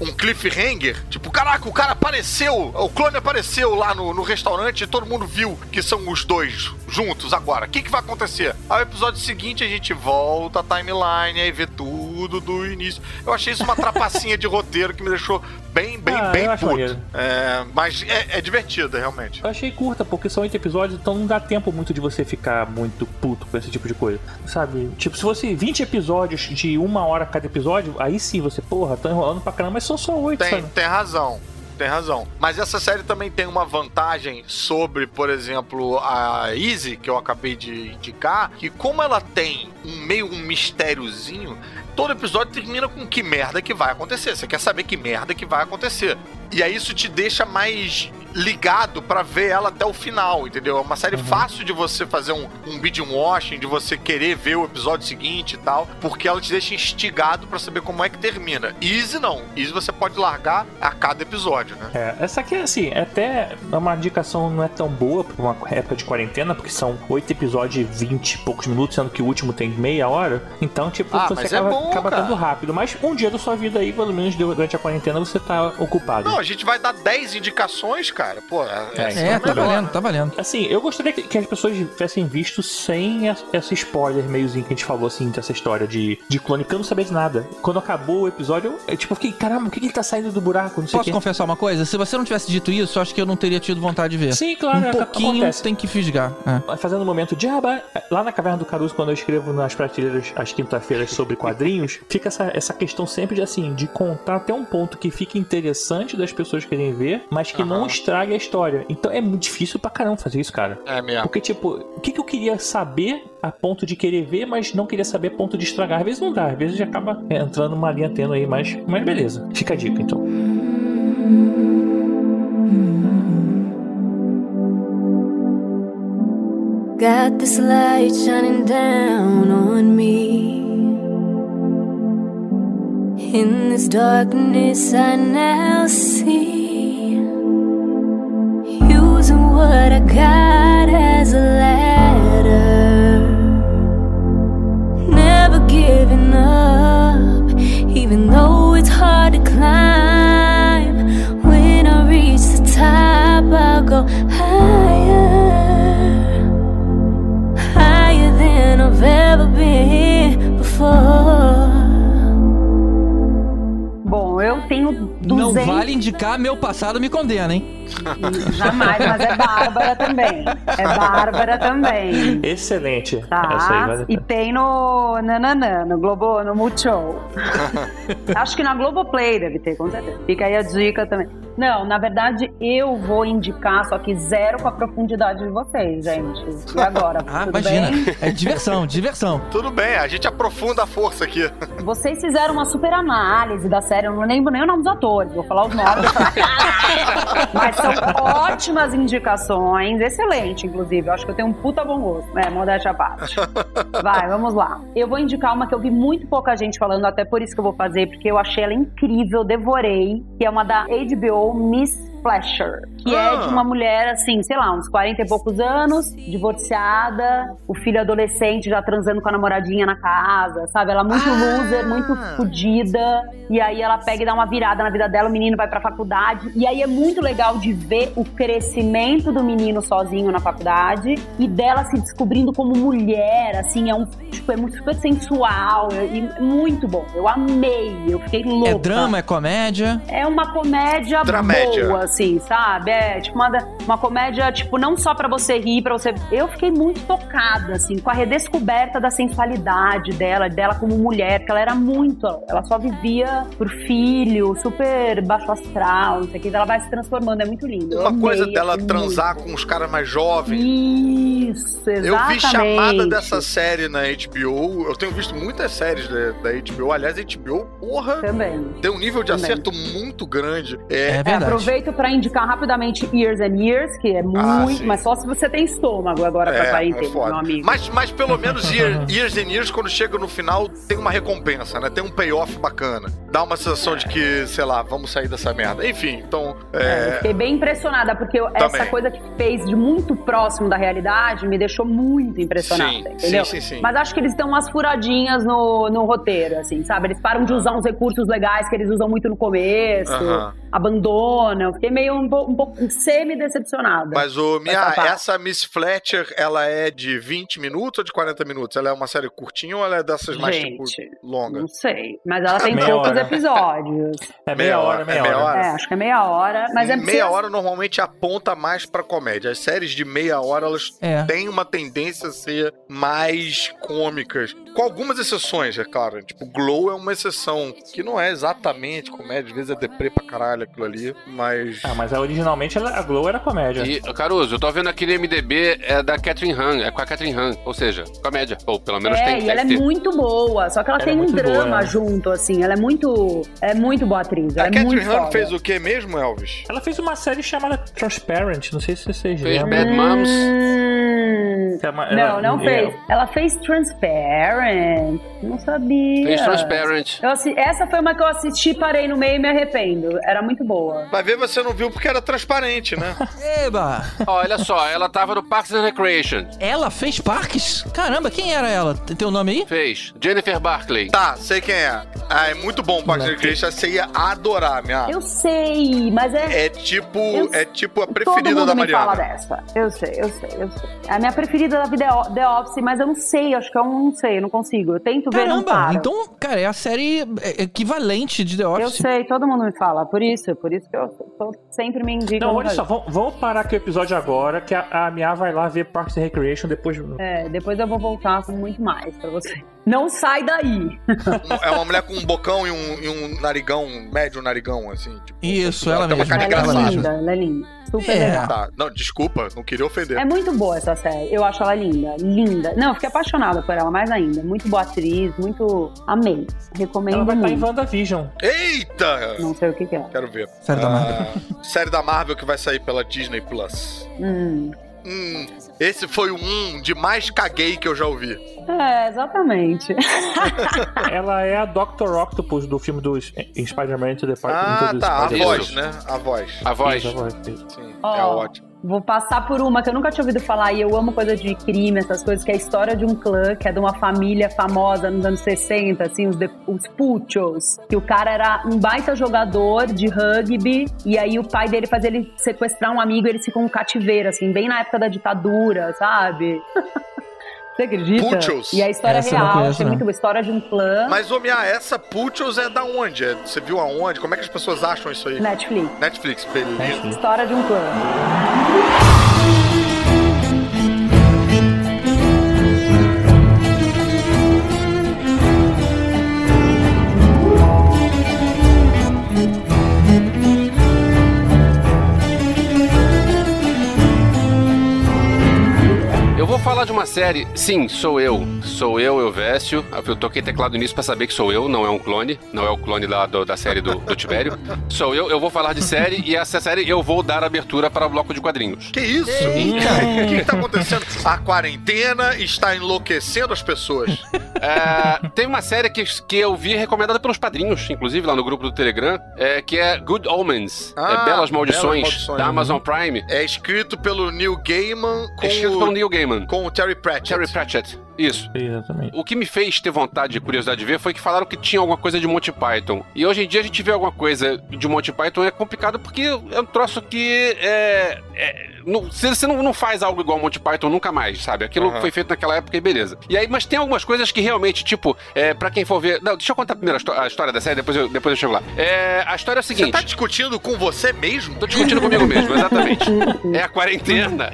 um cliffhanger, tipo, caraca, o cara apareceu, o clone apareceu lá no, no restaurante e todo mundo viu que são os dois juntos agora. O que, que vai acontecer? Aí o episódio seguinte a gente volta a timeline e vê tudo do início. Eu achei isso uma trapacinha de roteiro que me deixou bem, bem, Ah, bem puto. É, mas é, é divertida, realmente. Eu achei curta, porque são oito episódios, então não dá tempo muito de você ficar muito puto com esse tipo de coisa. Sabe? Tipo, se fosse 20 episódios de uma hora cada episódio, aí sim você, porra, tá enrolando pra caramba, mas são só oito, Tem, sabe? tem razão. Tem razão. Mas essa série também tem uma vantagem sobre, por exemplo, a Easy, que eu acabei de indicar, que como ela tem um meio um mistériozinho, todo episódio termina com que merda que vai acontecer. Você quer saber que merda que vai acontecer. E aí isso te deixa mais ligado pra ver ela até o final, entendeu? É uma série fácil de você fazer um, um binge watching, de você querer ver o episódio seguinte e tal, porque ela te deixa instigado pra saber como é que termina. Easy não. Easy você pode largar a cada episódio, né? É, essa aqui, assim, é até uma indicação não é tão boa pra uma época de quarentena, porque são oito episódios de 20 e poucos minutos, sendo que o último tem meia hora. Então, tipo, Ah, você é acaba, bom, acaba dando rápido. Mas um dia da sua vida aí, pelo menos durante a quarentena, você tá ocupado. Não, a gente vai dar 10 indicações, cara. Pô, é, É, É, tá valendo, tá valendo. Assim, eu gostaria que, que as pessoas tivessem visto sem esse spoiler meiozinho que a gente falou, assim, dessa história de, de clone, que eu não sabia de nada. Quando acabou o episódio, eu, eu, tipo, fiquei, caramba, o que, que ele tá saindo do buraco? Não sei Posso quê. confessar uma coisa? Se você não tivesse dito isso, eu acho que eu não teria tido vontade de ver. Sim, claro, um ac- pouquinho acontece. tem que fisgar. É. Fazendo um momento de aba, lá na Caverna do Caruso, quando eu escrevo nas prateleiras às quinta-feiras sobre quadrinhos, fica essa, essa questão sempre de assim, de contar até um ponto que fique interessante das pessoas querem ver, mas que não Aham. estrague a história. Então é muito difícil pra caramba fazer isso, cara. É mesmo. Porque, tipo, o que, que eu queria saber a ponto de querer ver, mas não queria saber a ponto de estragar? Às vezes não dá, às vezes já acaba é, entrando uma linha tênue aí, mas, mas beleza. Fica a dica, então. Got this light shining down on me. In this darkness, I now see. Using what I got as a ladder. Never giving up, even though it's hard Indicar meu passado me condena, hein? Jamais, mas é Bárbara também. É Bárbara também. Excelente. Tá? Vale a e tem no Nananã, no Globo, no Multishow. Acho que na Globoplay deve ter, com certeza. Fica aí a dica também. Não, na verdade, eu vou indicar, só que zero com a profundidade de vocês, gente. E agora? Ah, tudo imagina. bem? É diversão, diversão. Tudo bem, a gente aprofunda a força aqui. Vocês fizeram uma super análise da série, eu não lembro nem o nome dos atores, vou falar os nomes. Mas são ótimas indicações, excelente, inclusive. Eu acho que eu tenho um puta bom gosto, é, modéstia à parte. Vai, vamos lá. Eu vou indicar uma que eu vi muito pouca gente falando, até por isso que eu vou fazer, porque eu achei ela incrível, devorei, que é uma da HBO Miss Flasher, que é Ah. de uma mulher, assim, sei lá, uns 40 e poucos anos, divorciada, o filho adolescente já transando com a namoradinha na casa, sabe? Ela muito Ah. loser, muito fodida, e aí ela pega e dá uma virada na vida dela, o menino vai pra faculdade, e aí é muito legal de ver o crescimento do menino sozinho na faculdade e dela se descobrindo como mulher, assim, é um, tipo, é muito super sensual, e muito bom. Eu amei, eu fiquei louca. É drama, é comédia. É uma comédia Dramédia. boa, assim, sabe? É tipo uma, uma comédia, tipo, não só pra você rir, pra você. Eu fiquei muito tocada, assim, com a redescoberta da sensualidade dela, dela como mulher, porque ela era muito. Ela só vivia por filho, super baixo astral, não sei o que. Ela vai se transformando, é muito lindo. Uma coisa amei, dela achei transar muito. com os caras mais jovens. Isso, exatamente. Eu vi chamada dessa série na HBO. Eu tenho visto muitas séries da, da HBO. Aliás, a HBO, porra, Também. tem um nível de Também. acerto muito grande. É É, É, verdade. aproveito pra indicar rapidamente Years and Years, que é muito, sim. mas só se você tem estômago agora pra é, quarentena, é foda. meu amigo. Mas, mas pelo menos year, Years and Years, quando chega no final, tem uma recompensa, né? Tem um payoff bacana. Dá uma sensação de que, sei lá, vamos sair dessa merda. Enfim, então. É, É, fiquei bem impressionada, porque eu- essa Também. coisa que fez de muito próximo da realidade me deixou muito impressionada, Sim, entendeu? sim, sim, sim. Mas acho que eles dão umas furadinhas no, no roteiro, assim, sabe? Eles param de usar uns recursos legais que eles usam muito no começo, Aham. abandonam. Fiquei meio um, po- um pouco semi-decepcionada. Mas, o Mia, Essa Miss Fletcher, ela é de 20 minutos ou de 40 minutos? Ela é uma série curtinha ou ela é dessas mais, tipo, Gente, longa? Não sei, mas ela tem Meia poucos hora. episódios. É meia hora, meia é meia hora. hora. É, acho que é meia hora, mas é meia hora normalmente aponta mais pra comédia. As séries de meia hora, elas É. têm uma tendência a ser mais cômicas. Com algumas exceções, é claro. Tipo, Glow é uma exceção, que não é exatamente comédia, às vezes é deprê pra caralho aquilo ali, mas... Ah, mas originalmente a Glow era comédia. E, Caruso, eu tô vendo aqui no MDB, é da Catherine Han, é com a Catherine Han, ou seja, comédia. Ou pelo menos É, tem e ela é ter. muito boa, só que ela, Ela tem é um drama boa, né? junto, assim. Ela é muito. É muito boa atriz. Ela A é Catherine Han fez o que mesmo, Elvis? Ela fez uma série chamada Transparent, não sei se vocês Fez lembram. Bad Moms. Que é uma- não, ela- não é- fez. Ela fez Transparent. Não sabia. Fez Transparent. Eu Essa foi uma que eu assisti, parei no meio e me arrependo. Era muito boa. Vai ver, você não viu porque era transparente, né? Eba! Olha só, ela tava no Parks and Recreation. Ela fez parques? Caramba, quem era ela? Tem teu nome aí? Fez. Jennifer Barclay. Tá, sei quem é. Ah, é muito bom o Parks and Recreation. Você ia adorar, minha. Eu sei, mas é. É tipo, Eu- é tipo a Todo preferida mundo da me fala Mariana. dessa. Eu sei, eu sei, eu sei. A minha preferida da vida é O- The Office, mas eu não sei, acho que eu não sei, eu não consigo. Eu tento ver, não Caramba, para. então, cara, é a série é, equivalente de The Eu Office. sei, todo mundo me fala, por isso, por isso que eu tô- sempre me indico. Não, olha só, vamos, vamos parar aqui o episódio agora, que a, a Mia vai lá ver Parks and Recreation depois. É, depois eu vou voltar com muito mais pra você. Não sai daí. É uma mulher com um bocão e um, e um narigão, um médio narigão, assim. Tipo, Isso, ela ela cara Ela é linda, ela é linda. Super É. legal. Tá, não, desculpa, não queria ofender. É muito boa essa série. Eu acho ela linda, linda. Não, eu fiquei apaixonada por ela, mais ainda. Muito boa atriz, muito. Amei. Recomendo Ela vai estar em. WandaVision. Eita! Não sei o que, que é. Quero ver. Série da Marvel. Ah, série da Marvel que vai sair pela Disney Plus. Hum. Hum, esse foi o um de mais caguei que eu já ouvi. É, exatamente. Ela é a Dr. Octopus do filme do S- em Spider-Man Into the Park. Ah, tá, a voz, né? A voz. A voz. Isso, a voz. Sim, Ó. é ótimo. Vou passar por uma que eu nunca tinha ouvido falar e eu amo coisa de crime, essas coisas, que é a história de um clã, que é de uma família famosa nos anos 60, assim, os, de, os Puchos. Que o cara era um baita jogador de rugby e aí o pai dele fazia ele sequestrar um amigo e eles ficam um cativeiro, assim, bem na época da ditadura, sabe? Você acredita? Puchos. E a história Essa real, conheço, não. muito boa. História de um clã. Mas, ô Mia, essa Puchos é da onde? É- Você viu aonde? Como é que as pessoas acham isso aí? Netflix. Netflix, beleza. História de um clã. Falar de uma série. Sim, sou eu. Sou eu, Elvésio. Eu toquei teclado nisso pra saber que sou eu, não é um clone. Não é o clone da, do- da série do, do Tibério. Sou eu, eu vou falar de série e essa série eu vou dar abertura para o bloco de quadrinhos. Que isso? O que, que tá acontecendo? A quarentena está enlouquecendo as pessoas. É, tem uma série que, que eu vi recomendada pelos padrinhos, inclusive lá no grupo do Telegram, é, que é Good Omens. Ah, é Belas Maldições, Belas Maldições. da Amazon Prime. É escrito pelo Neil Gaiman com, É escrito pelo Neil Gaiman. Com o Terry Pratchett. Terry Pratchett. Isso. Exatamente. O que me fez ter vontade e curiosidade de ver foi que falaram que tinha alguma coisa de Monty Python. E hoje em dia a gente vê alguma coisa de Monty Python é complicado porque é um troço que é. é- não- você você não, não faz algo igual Monty Python nunca mais, sabe? Aquilo Aham. foi feito naquela época e beleza. E aí, mas tem algumas coisas que realmente, tipo, é, para quem for ver. Não, deixa eu contar primeiro a, histó- a história da série, depois eu, depois eu chego lá. É, a história é Você seguinte. tá discutindo com você mesmo? Tô discutindo comigo mesmo, exatamente. É a quarentena.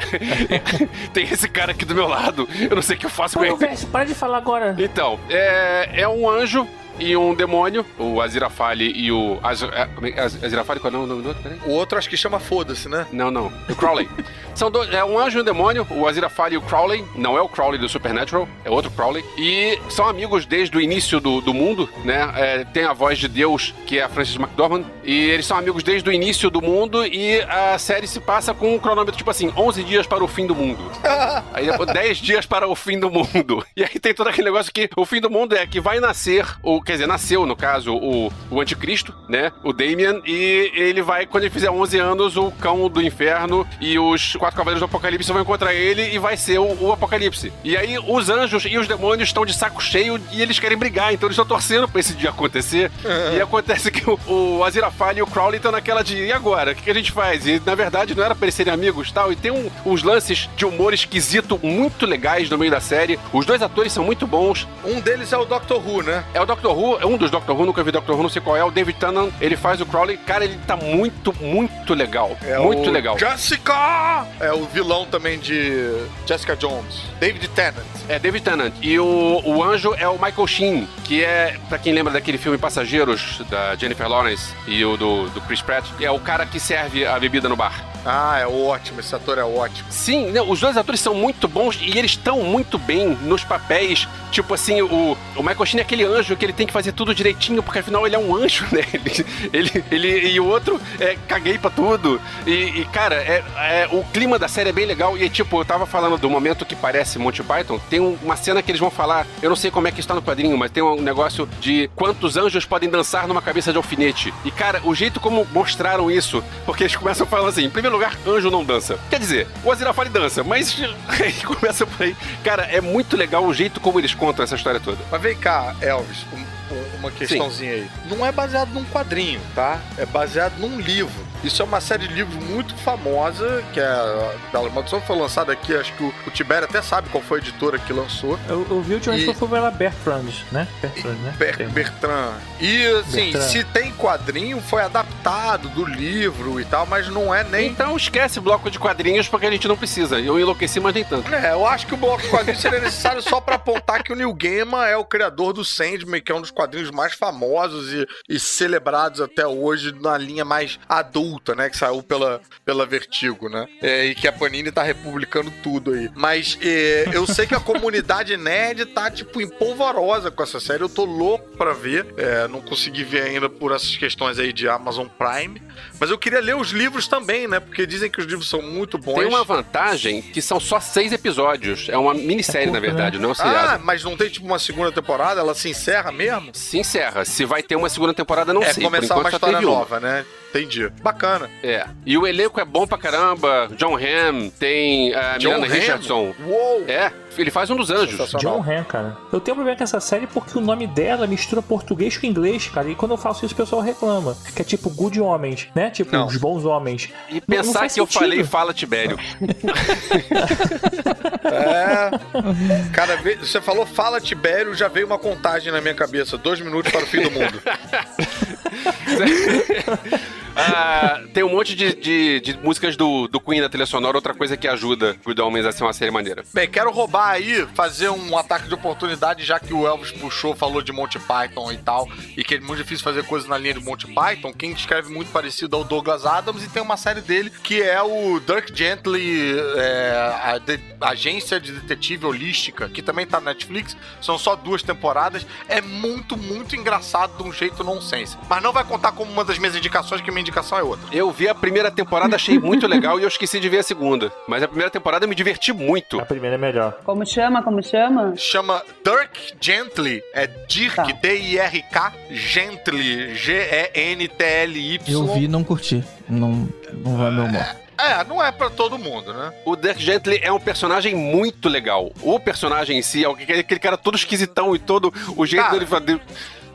Tem esse cara aqui do meu lado. Eu não sei o que eu faço com Pô, ele. Vécio, para de falar agora. Então, é, é um anjo e um demônio, o Aziraphale e o. Az, é, é- Az- Aziraphale, qual é o nome do outro? Peraí. O outro acho que chama foda-se, né? Não, não. O Crowley. São dois, é um anjo e um demônio, o Aziraphale e o Crowley. Não é o Crowley do Supernatural, é outro Crowley. E são amigos desde o início do, do mundo, né? É, tem a voz de Deus, que é a Frances McDormand. E eles são amigos desde o início do mundo. E a série se passa com um cronômetro, tipo assim, 11 dias para o fim do mundo. Aí depois 10 dias para o fim do mundo. E aí tem todo aquele negócio que o fim do mundo é que vai nascer, ou quer dizer, nasceu, no caso, o, o anticristo, né? O Damien, e ele vai, quando ele fizer 11 anos, o cão do inferno e os quatro cavaleiros do apocalipse vão encontrar ele e vai ser o, o apocalipse. E aí os anjos e os demônios estão de saco cheio e eles querem brigar, então eles estão torcendo pra esse dia acontecer. E acontece que o, o Aziraphale e o Crowley estão naquela de, e agora? O que, que a gente faz? E na verdade não era pra eles serem amigos e tal. E tem um- uns lances de humor esquisito muito legais no meio da série. Os dois atores são muito bons. Um deles é o Doctor Who, né? É o Doctor Who, é um dos Doctor Who, nunca vi Doctor Who, não sei qual é. O David Tennant, ele faz o Crowley. Cara, ele tá muito, muito legal. É muito legal. Jessica! É o vilão também de Jessica Jones. David Tennant. É David Tennant. E o, o anjo é o Michael Sheen, que é, pra quem lembra daquele filme Passageiros, da Jennifer Lawrence e o do, do Chris Pratt, é o cara que serve a bebida no bar. Ah, é ótimo. Esse ator é ótimo. Sim, não, os dois atores são muito bons e eles estão muito bem nos papéis. Tipo assim, o, o Michael Sheen é aquele anjo que ele tem tem que fazer tudo direitinho, porque afinal ele é um anjo, né? Ele, ele, ele- e o outro é caguei pra tudo. E, e, cara, é, é- o clima da série é bem legal. E tipo, eu tava falando do momento que parece Monty Python. Tem um- uma cena que eles vão falar, eu não sei como é que está no quadrinho, mas tem um negócio de quantos anjos podem dançar numa cabeça de alfinete. E, cara, o jeito como mostraram isso, porque eles começam falando assim: em primeiro lugar, anjo não dança. Quer dizer, o Aziraphale dança, mas começa por aí. Cara, é muito legal o jeito como eles contam essa história toda. Mas vem cá, Elvis, uma questãozinha aí. Não é baseado num quadrinho, tá? É baseado num livro. Isso é uma série de livros muito famosa, que é a Bela Maldição, foi lançada aqui, acho que o, o Tibério até sabe qual foi a editora que lançou. Eu, eu vi o Johnny E- foi pela Bertrand, né? Bertrand, né? Ber-. Bertrand. E assim, Bertrand. se tem quadrinho, foi adaptado do livro e tal, mas não é nem. Então esquece bloco de quadrinhos porque a gente não precisa. Eu enlouqueci, mas nem tanto. É, eu acho que o bloco de quadrinhos seria necessário só pra apontar que o Neil Gaiman é o criador do Sandman, que é um dos quadrinhos mais famosos e, e celebrados até hoje na linha mais adulta, né? Que saiu pela, pela Vertigo, né? É, e que a Panini tá republicando tudo aí. Mas é, eu sei que a comunidade nerd tá, tipo, empolvorosa com essa série. Eu tô louco pra ver. É, não consegui ver ainda por essas questões aí de Amazon Prime. Mas eu queria ler os livros também, né? Porque dizem que os livros são muito bons. Tem uma vantagem que são só seis episódios. É uma minissérie, na verdade, não é um Ah, mas não tem tipo uma segunda temporada? Ela se encerra mesmo? Se encerra. Se vai ter uma segunda temporada, não é sei. começar uma história nova, né? Entendi. Bacana. É. E o elenco é bom pra caramba. John Hamm, tem a John Milana Hamm? Richardson. Uou! É, ele faz um dos anjos. John Han, cara. Eu tenho problema com essa série porque o nome dela mistura português com inglês, cara. E quando eu faço isso, o pessoal reclama. Que é tipo Good Homens, né? Tipo, Não. os bons homens. E Não- não pensar faz que eu sentido. falei fala Tibério. É. Cara, vê- você falou fala Tibério, já veio uma contagem na minha cabeça. Dois minutos para o fim do mundo. Ah, tem um monte de, de, de músicas do, do Queen na trilha sonora, outra coisa que ajuda Good Homens a ser uma série maneira. Bem, quero roubar aí, fazer um ataque de oportunidade, já que o Elvis puxou, falou de Monty Python e tal, e que é muito difícil fazer coisas na linha de Monty Python. Quem escreve muito parecido é o Douglas Adams, e tem uma série dele que é o Dirk Gently, é, a de- agência de detetive holística, que também tá na Netflix. São só duas temporadas. É muito, muito engraçado de um jeito nonsense. Mas não vai contar como uma das minhas indicações, que minha indicação é outra. Eu vi a primeira temporada, achei muito legal e eu esqueci de ver a segunda. Mas a primeira temporada eu me diverti muito. A primeira é melhor. Como chama? Como chama? Chama Dirk Gently, é Dirk, Tá. D-I-R-K, Gently, G-E-N-T-L-Y. Eu vi e não curti. Não, não vai meu humor. É, não é pra todo mundo, né? O Dirk Gently é um personagem muito legal. O personagem em si é aquele cara todo esquisitão e todo o jeito Cara, dele fazer.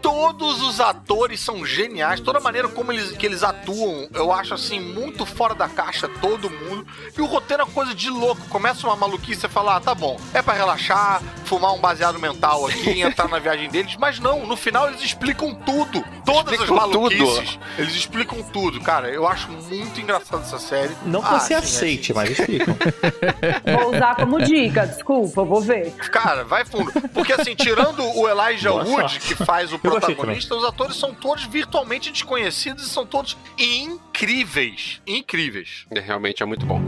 Todos os atores são geniais, toda a maneira como eles, que eles atuam, eu acho assim, muito fora da caixa, todo mundo. E o roteiro é uma coisa de louco. Começa uma maluquice, você fala, ah, tá bom, é pra relaxar, fumar um baseado mental aqui e entrar na viagem deles. Mas não, no final eles explicam tudo. Todas Explicam as maluquices, eles explicam tudo. Cara, eu acho muito engraçado essa série. Não que Ah, você sim, aceite, mas explicam. Vou usar como dica, desculpa, vou ver. Cara, vai fundo. Porque assim, tirando o Elijah Boa Wood, sorte. que faz o protagonista, os atores são todos virtualmente desconhecidos e são todos incríveis. Incríveis. É, realmente é muito bom.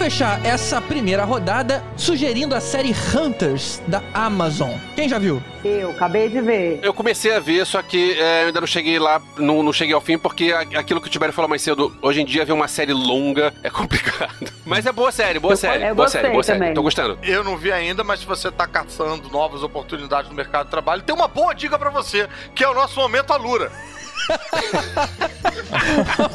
Fechar essa primeira rodada sugerindo a série Hunters da Amazon. Quem já viu? Eu acabei de ver. Eu comecei a ver, só que é, eu ainda não cheguei lá, não, não cheguei ao fim, porque aquilo que o Tibério falou mais cedo, hoje em dia ver uma série longa é complicado. Mas é boa série, boa série, eu boa gostei série, boa série. também. Tô gostando. Eu não vi ainda, mas se você tá caçando novas oportunidades no mercado de trabalho, tem uma boa dica pra você, que é o nosso momento Alura.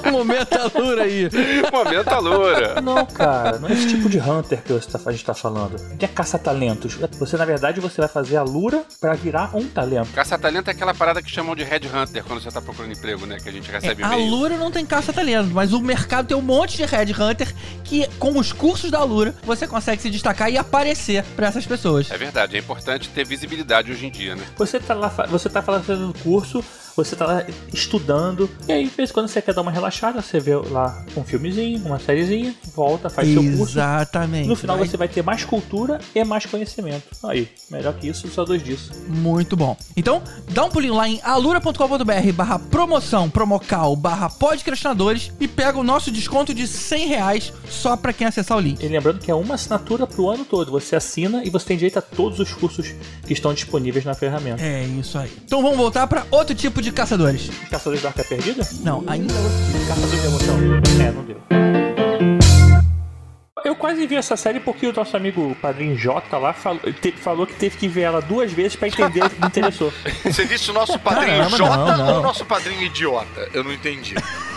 Um momento alura aí. Momento Alura. Não, cara, não é esse tipo de hunter que você tá- a gente tá falando. Não é caça-talentos. Você, na verdade, você vai fazer a lura pra virar um talento. Caça-talento é aquela parada que chamam de Red Hunter quando você tá procurando emprego, né? Que a gente recebe A e-mail. Alura não tem caça-talento, mas o mercado tem um monte de Red Hunter que, com os cursos da Alura, você consegue se destacar e aparecer pra essas pessoas. É verdade, é importante ter visibilidade hoje em dia, né? Você tá lá, você tá fazendo curso, você tá lá estudando, e aí, de vez em quando você quer dar uma relaxada, você vê lá um filmezinho, uma sériezinha, volta, faz seu curso. Exatamente. No final Vai- você vai ter mais cultura e mais conhecimento. Aí, melhor que isso, só dois disso. Muito bom. Então, dá um pulinho lá em alura.com.br barra promoção, promocal, barra podcastinadores e pega o nosso desconto de 100 reais só pra quem acessar o link. E lembrando que é uma assinatura pro ano todo. Você assina e você tem direito a todos os cursos que estão disponíveis na ferramenta. É isso aí. Então vamos voltar pra outro tipo de caçadores. Caçadores da Arca Perdida? Não, ainda Caçadores de emoção? É, não deu. Eu quase vi essa série porque o nosso amigo Padrinho J lá falou, te- falou que teve que ver ela duas vezes pra entender o que me interessou. Você disse o nosso padrinho Caramba, Jota não, não. ou o nosso padrinho idiota? Eu não entendi.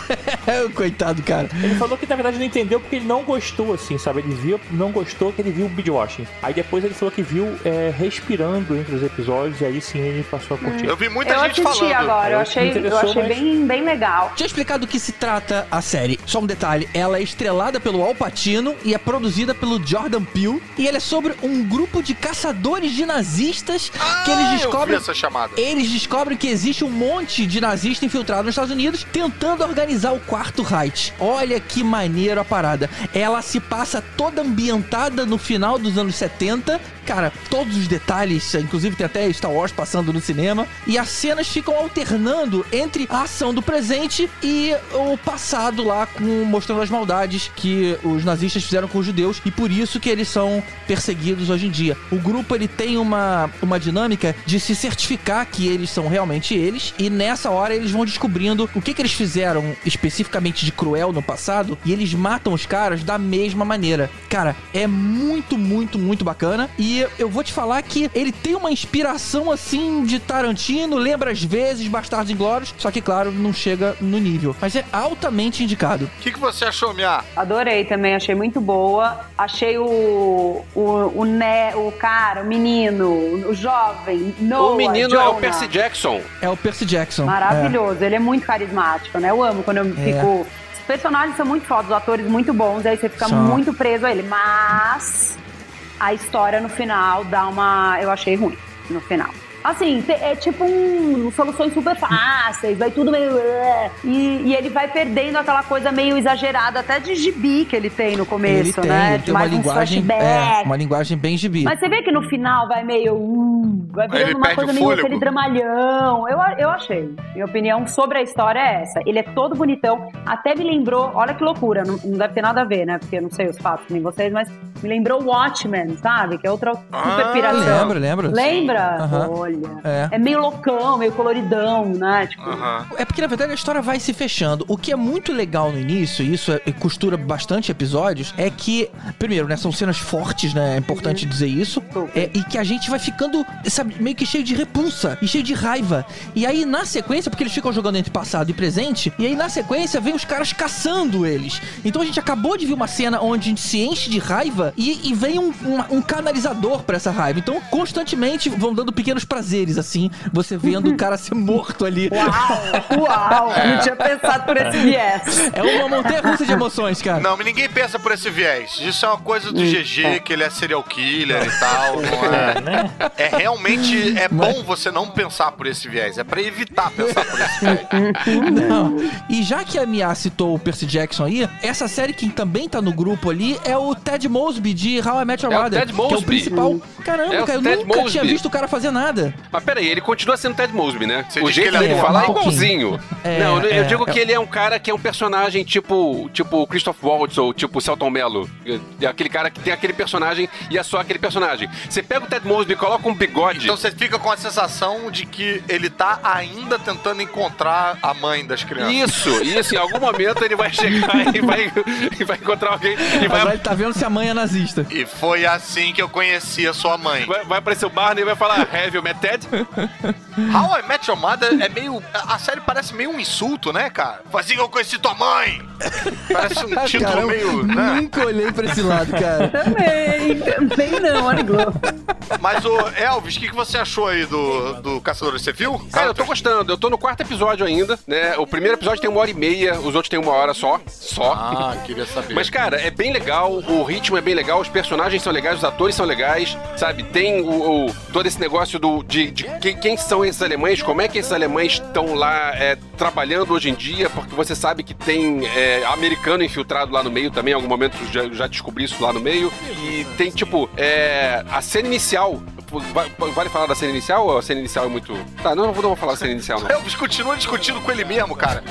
Coitado, cara. Ele falou que na verdade não entendeu porque ele não gostou, assim, sabe? Ele viu, não gostou que ele viu o Beach Washing. Aí depois ele falou que viu é, respirando entre os episódios e aí sim ele passou a curtir. Eu vi muita eu gente assisti falando. agora, eu Eu- achei, me eu interessou, achei mas- bem, bem legal. Tinha explicado do que se trata a série. Só um detalhe, ela é estrelada pelo Al Pacino e é produzida pelo Jordan Peele. E ela é sobre um grupo de caçadores de nazistas que eles Ah, Eu vi descobrem... essa chamada. Eles descobrem que existe um monte de nazista infiltrado nos Estados Unidos tentando organizar o quarto Reich. Olha que maneiro a parada. Ela se passa toda ambientada no final dos anos 70. Cara, todos os detalhes, inclusive tem até Star Wars passando no cinema. E as cenas ficam alternando entre a ação do presente e o passado lá, com, mostrando as maldades que os nazistas fizeram com os judeus. E por isso que eles são perseguidos hoje em dia. O grupo ele tem uma, uma dinâmica de se certificar que eles são realmente eles. E nessa hora eles vão descobrindo o que, que eles fizeram especificamente de cruel no passado. E eles matam os caras da mesma maneira. Cara, é muito, muito, muito bacana. E eu vou te falar que ele tem uma inspiração assim de Tarantino, lembra às vezes Bastardos Inglórios. Só que, claro, não chega no nível. Mas é altamente indicado. O que, que você achou, Mia? Adorei também, achei muito boa. Achei o, o, o, né, o cara, o menino, o jovem, Noah, o menino é o Jonah. Percy Jackson. É o Percy Jackson. Maravilhoso, ele é muito carismático, né? Eu amo quando eu É. fico. Os personagens são muito fodas, os atores muito bons, aí você fica São. muito preso a ele. Mas a história no final dá uma. Eu achei ruim no final. Assim, é tipo um soluções super fáceis, vai tudo meio. E, e ele vai perdendo aquela coisa meio exagerada, até de gibi que ele tem no começo, ele tem, né? ele tem uma Mais uns linguagem, é, flashbacks. uma linguagem bem gibi. Mas você vê que no final vai meio. uh, vai virando uma coisa meio aquele dramalhão. Eu, eu achei. Minha opinião sobre a história é essa. Ele é todo bonitão. Até me lembrou. Olha que loucura. Não, não deve ter nada a ver, né? Porque eu não sei os fatos nem vocês, mas me lembrou Watchmen, sabe? Que é outra super Ah, piração. lembro, lembro. Lembra? Aham. Olha. É. É meio loucão, meio coloridão, né? Tipo. Aham. É porque, na verdade, a história vai se fechando. O que é muito legal no início, e isso é, e costura bastante episódios, é que, primeiro, né, são cenas fortes, né? É importante dizer isso. É, e que a gente vai ficando, sabe, meio que cheio de repulsa e cheio de raiva. E aí, na sequência, porque eles ficam jogando entre passado e presente, e aí, na sequência, vem os caras caçando eles. Então a gente acabou de ver uma cena onde a gente se enche de raiva e, e vem um, um- um canalizador pra essa raiva. Então, constantemente vão dando pequenos prazeres, assim, você vendo o cara ser morto ali. Uau! Uau! Não tinha pensado por esse viés. É uma montanha russa de emoções, cara. Não, mas ninguém pensa por esse viés. Isso é uma coisa do GG, que ele é serial killer e tal. Não é, né? é realmente é bom você não pensar por esse viés. É pra evitar pensar por esse viés. Não. E já que a Mia citou o Percy Jackson aí, essa série que também tá no grupo ali é o Ted Mosby de How I Met Your É o Mother. Ted Que é o Mosby. principal. Caramba, É o cara, eu Ted nunca Mosby. tinha visto o cara fazer nada. Mas peraí, ele continua sendo Ted Mosby, né? Você o jeito que ele é dele um falar é pouquinho. igualzinho. É, não, eu é, digo é. que ele é um cara que é um personagem tipo tipo Christoph Waltz ou tipo Celton Mello. É aquele cara que tem aquele personagem e é só aquele personagem. Você pega o Ted Mosby e coloca um bigode. Então você fica com a sensação de que ele tá ainda tentando encontrar a mãe das crianças. Isso, isso, em algum momento ele vai chegar e vai, e vai encontrar alguém e vai, Agora ele tá vendo se a mãe é nazista. E foi assim que eu conheci a sua mãe. vai, vai aparecer o Barney e vai falar Have you met Ted? How I Met Your Mother é meio. A série parece meio um insulto, né, cara? Que eu conheci tua mãe! Parece um título Caramba, meio. Né? Nunca olhei pra esse lado, cara. Também. Também, não, olha Globo. Mas, o Elvis, o que, que você achou aí do, do Caçador? Você viu? Cara, eu tô gostando. Eu tô no quarto episódio ainda, né? O primeiro episódio tem uma hora e meia, os outros tem uma hora só. Só. Ah, queria saber. Mas, cara, é bem legal, o ritmo é bem legal, os personagens são legais, os atores são legais, sabe? Tem o, o- todo esse negócio do, de, de quem, são esses alemães, como é que esses alemães estão lá é, trabalhando hoje em dia, porque você sabe que tem é, americano infiltrado lá no meio também, em algum momento já, já descobri isso lá no meio. E tem, tipo, é, a cena inicial. Va- Vale falar da cena inicial ou a cena inicial é muito. Tá, não, não vou, vou falar da cena inicial, não. Elvis continua discutindo com ele mesmo, cara.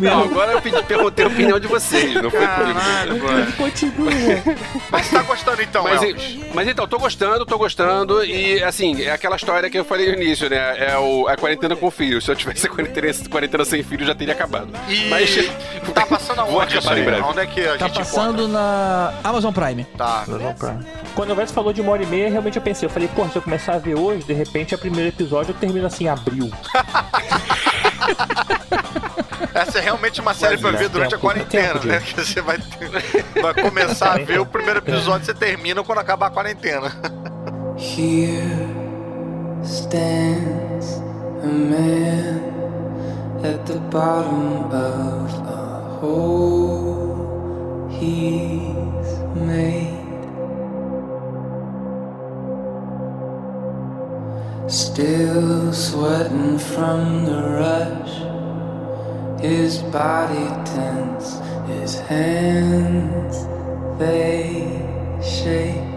Não, agora eu pedi, perguntei a opinião de vocês, não foi comigo. Caralho. Continua. Mas você tá gostando então, Mas, Elvis? mas então, tô gostando, tô gostando. E assim, é aquela história que eu falei no início, né? É o, a quarentena com filhos. Se eu tivesse a quarentena, quarentena sem filho, já teria acabado. E Mas tá passando Vou aonde isso acabar em breve. Onde é que a Tá gente passando na Amazon Prime. encontra? Tá. Quando o Vess falou de uma hora e meia, realmente eu pensei, eu falei, pô, se eu começar a ver hoje, de repente, o primeiro episódio eu termino assim em abril. Essa é realmente uma série pra ver durante a quarentena, né? Que você vai, ter- vai começar a ver o primeiro episódio, você termina quando acabar a quarentena. Here stands a man at the bottom of a hole he's made. Still sweating from the rush, his body tense, his hands they shake.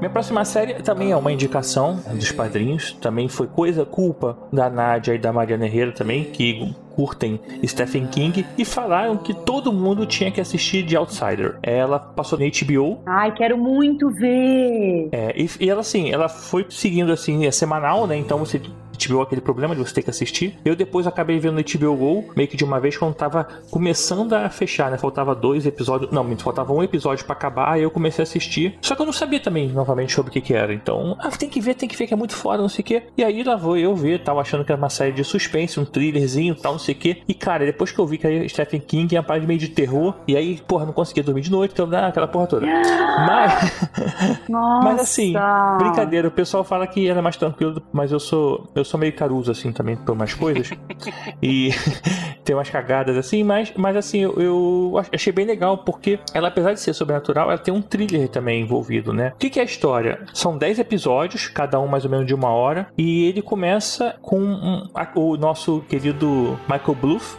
Minha próxima série também é uma indicação dos padrinhos. Também foi coisa, culpa da Nádia e da Mariana Herrera também, que curtem Stephen King e falaram que todo mundo tinha que assistir de Outsider. Ela passou no HBO. Ai, quero muito ver. É, e, e ela assim, ela foi seguindo assim, é semanal, né? Então você HBO aquele problema de você ter que assistir. Eu depois acabei vendo no HBO Go, meio que de uma vez quando tava começando a fechar, né? Faltava dois episódios, não, faltava um episódio pra acabar, aí eu comecei a assistir. Só que eu não sabia também, novamente, sobre o que que era. Então, ah, tem que ver, tem que ver que é muito foda, não sei o que. E aí lá vou eu ver, tava achando que era uma série de suspense, um thrillerzinho, tal, não sei o que. E cara, depois que eu vi que aí Stephen King é uma parada meio de terror, e aí, porra, não conseguia dormir de noite, então, ah, aquela porra toda. Mas, Nossa. mas assim, brincadeira, o pessoal fala que era mais tranquilo, mas eu sou eu sou meio caruso assim também por umas coisas. e tem umas cagadas assim, mas, mas assim, eu, eu achei bem legal porque ela, apesar de ser sobrenatural, ela tem um thriller também envolvido, né? O que, que é a história? São 10 episódios, cada um mais ou menos de uma hora, e ele começa com um- a- o nosso querido Michael Bluff.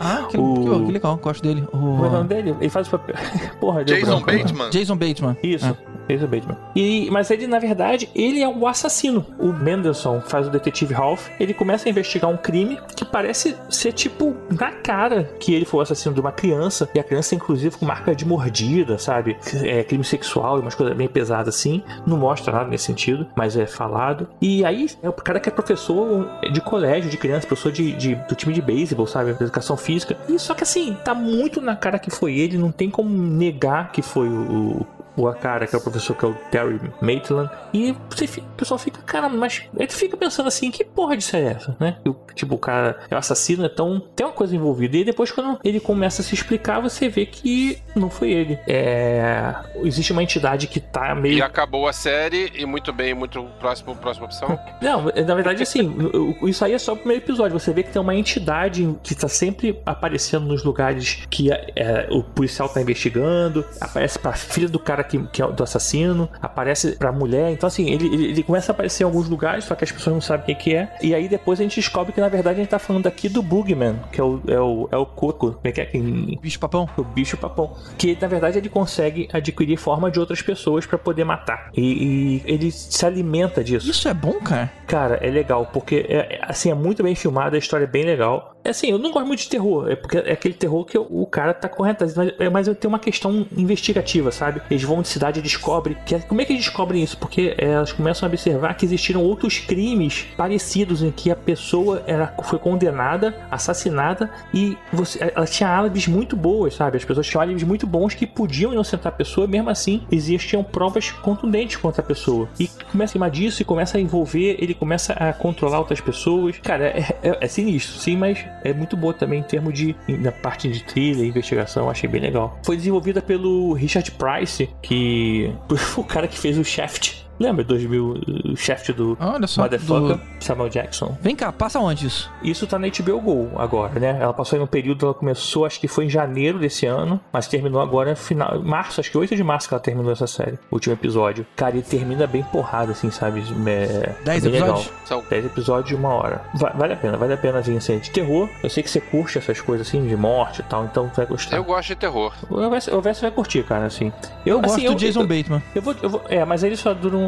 Ah, que, O- que- que legal, gosto dele. O- é o nome dele? Ele faz o papel. Porra, Jason branco agora. Bateman? Jason Bateman. Isso, Jason Bateman. E, mas ele, na verdade, ele é o assassino. O Mendelssohn faz o detetive Ralph. Ele começa a investigar um crime que parece ser, tipo, na cara que ele foi o assassino de uma criança. E a criança, inclusive, com marca de mordida, sabe? É, crime sexual e umas coisas bem pesadas assim. Não mostra nada nesse sentido, mas é falado. E aí, é o cara que é professor de colégio, de criança, professor de, de- do time de beisebol, sabe? De educação física. E só que assim, tá muito na cara que foi ele. Não tem como negar que foi o, o cara, que é o professor, que é o Terry Maitland. E você fica- o pessoal fica, cara, mas ele fica pensando assim, que porra de série é essa, né? Tipo, o cara é o assassino, então tem uma coisa envolvida. E depois, quando ele começa a se explicar, você vê que não foi ele. É. Existe uma entidade que tá meio. E acabou a série, e muito bem, muito próximo, próxima opção. Não, na verdade, assim, isso aí é só o primeiro episódio. Você vê que tem uma entidade que tá sempre aparecendo nos lugares que é, é, o policial tá investigando, aparece pra filha do cara que, que é o- do assassino, aparece pra mulher. Então, assim, ele, ele, ele começa a aparecer em alguns lugares, só que as pessoas não sabem o que, que é. E aí depois a gente descobre que, na verdade, a gente tá falando aqui do Boogeyman, que é o, é o, é o Coco, como é que é? Em- Bicho papão. o bicho papão. Que na verdade ele consegue adquirir forma de outras pessoas pra poder matar. E, e ele se alimenta disso. Isso é bom, cara? Cara, é legal, porque é, é- assim, é muito bem filmado, a história é bem legal. É assim, eu não gosto muito de terror, é porque é aquele terror que o, o cara tá correndo, atrás, mas, é, mas eu tenho uma questão investigativa, sabe? Eles vão de cidade e descobrem. Que, é- como é que eles descobrem isso? Porque é, elas começam a observar que existiram outros crimes parecidos em que a pessoa era, foi condenada, assassinada e você, ela tinha álibis muito boas, sabe? As pessoas tinham álibis muito bons que podiam inocentar a pessoa, mesmo assim existiam provas contundentes contra a pessoa. E começa a cima disso e começa a envolver, ele começa a controlar outras pessoas. Cara, é, é- é sinistro, sim, mas é muito boa também em termos de na parte de trilha, investigação, achei bem legal. Foi desenvolvida pelo Richard Price, que foi o cara que fez o Shaft. Lembra 2000, o Shaft do Olha só, Motherfucker, do- Samuel Jackson? Vem cá, passa onde isso? Isso tá na HBO Go agora, né? Ela passou em um período, ela começou, acho que foi em janeiro desse ano, mas terminou agora final, março, acho que 8 de março que ela terminou essa série, o último episódio. Cara, ele termina bem porrada, assim, sabe? É, Dez é bem episódios? Legal. São 10 episódios de uma hora. Va- vale a pena, vale a pena, assim, assim, de terror. Eu sei que você curte essas coisas, assim, de morte e tal, então tu vai gostar. Eu gosto de terror. O Vess o Vess vai curtir, cara, assim. Eu gosto assim, do Jason eu, Bateman. eu vou, eu vou, é, mas ele só dura um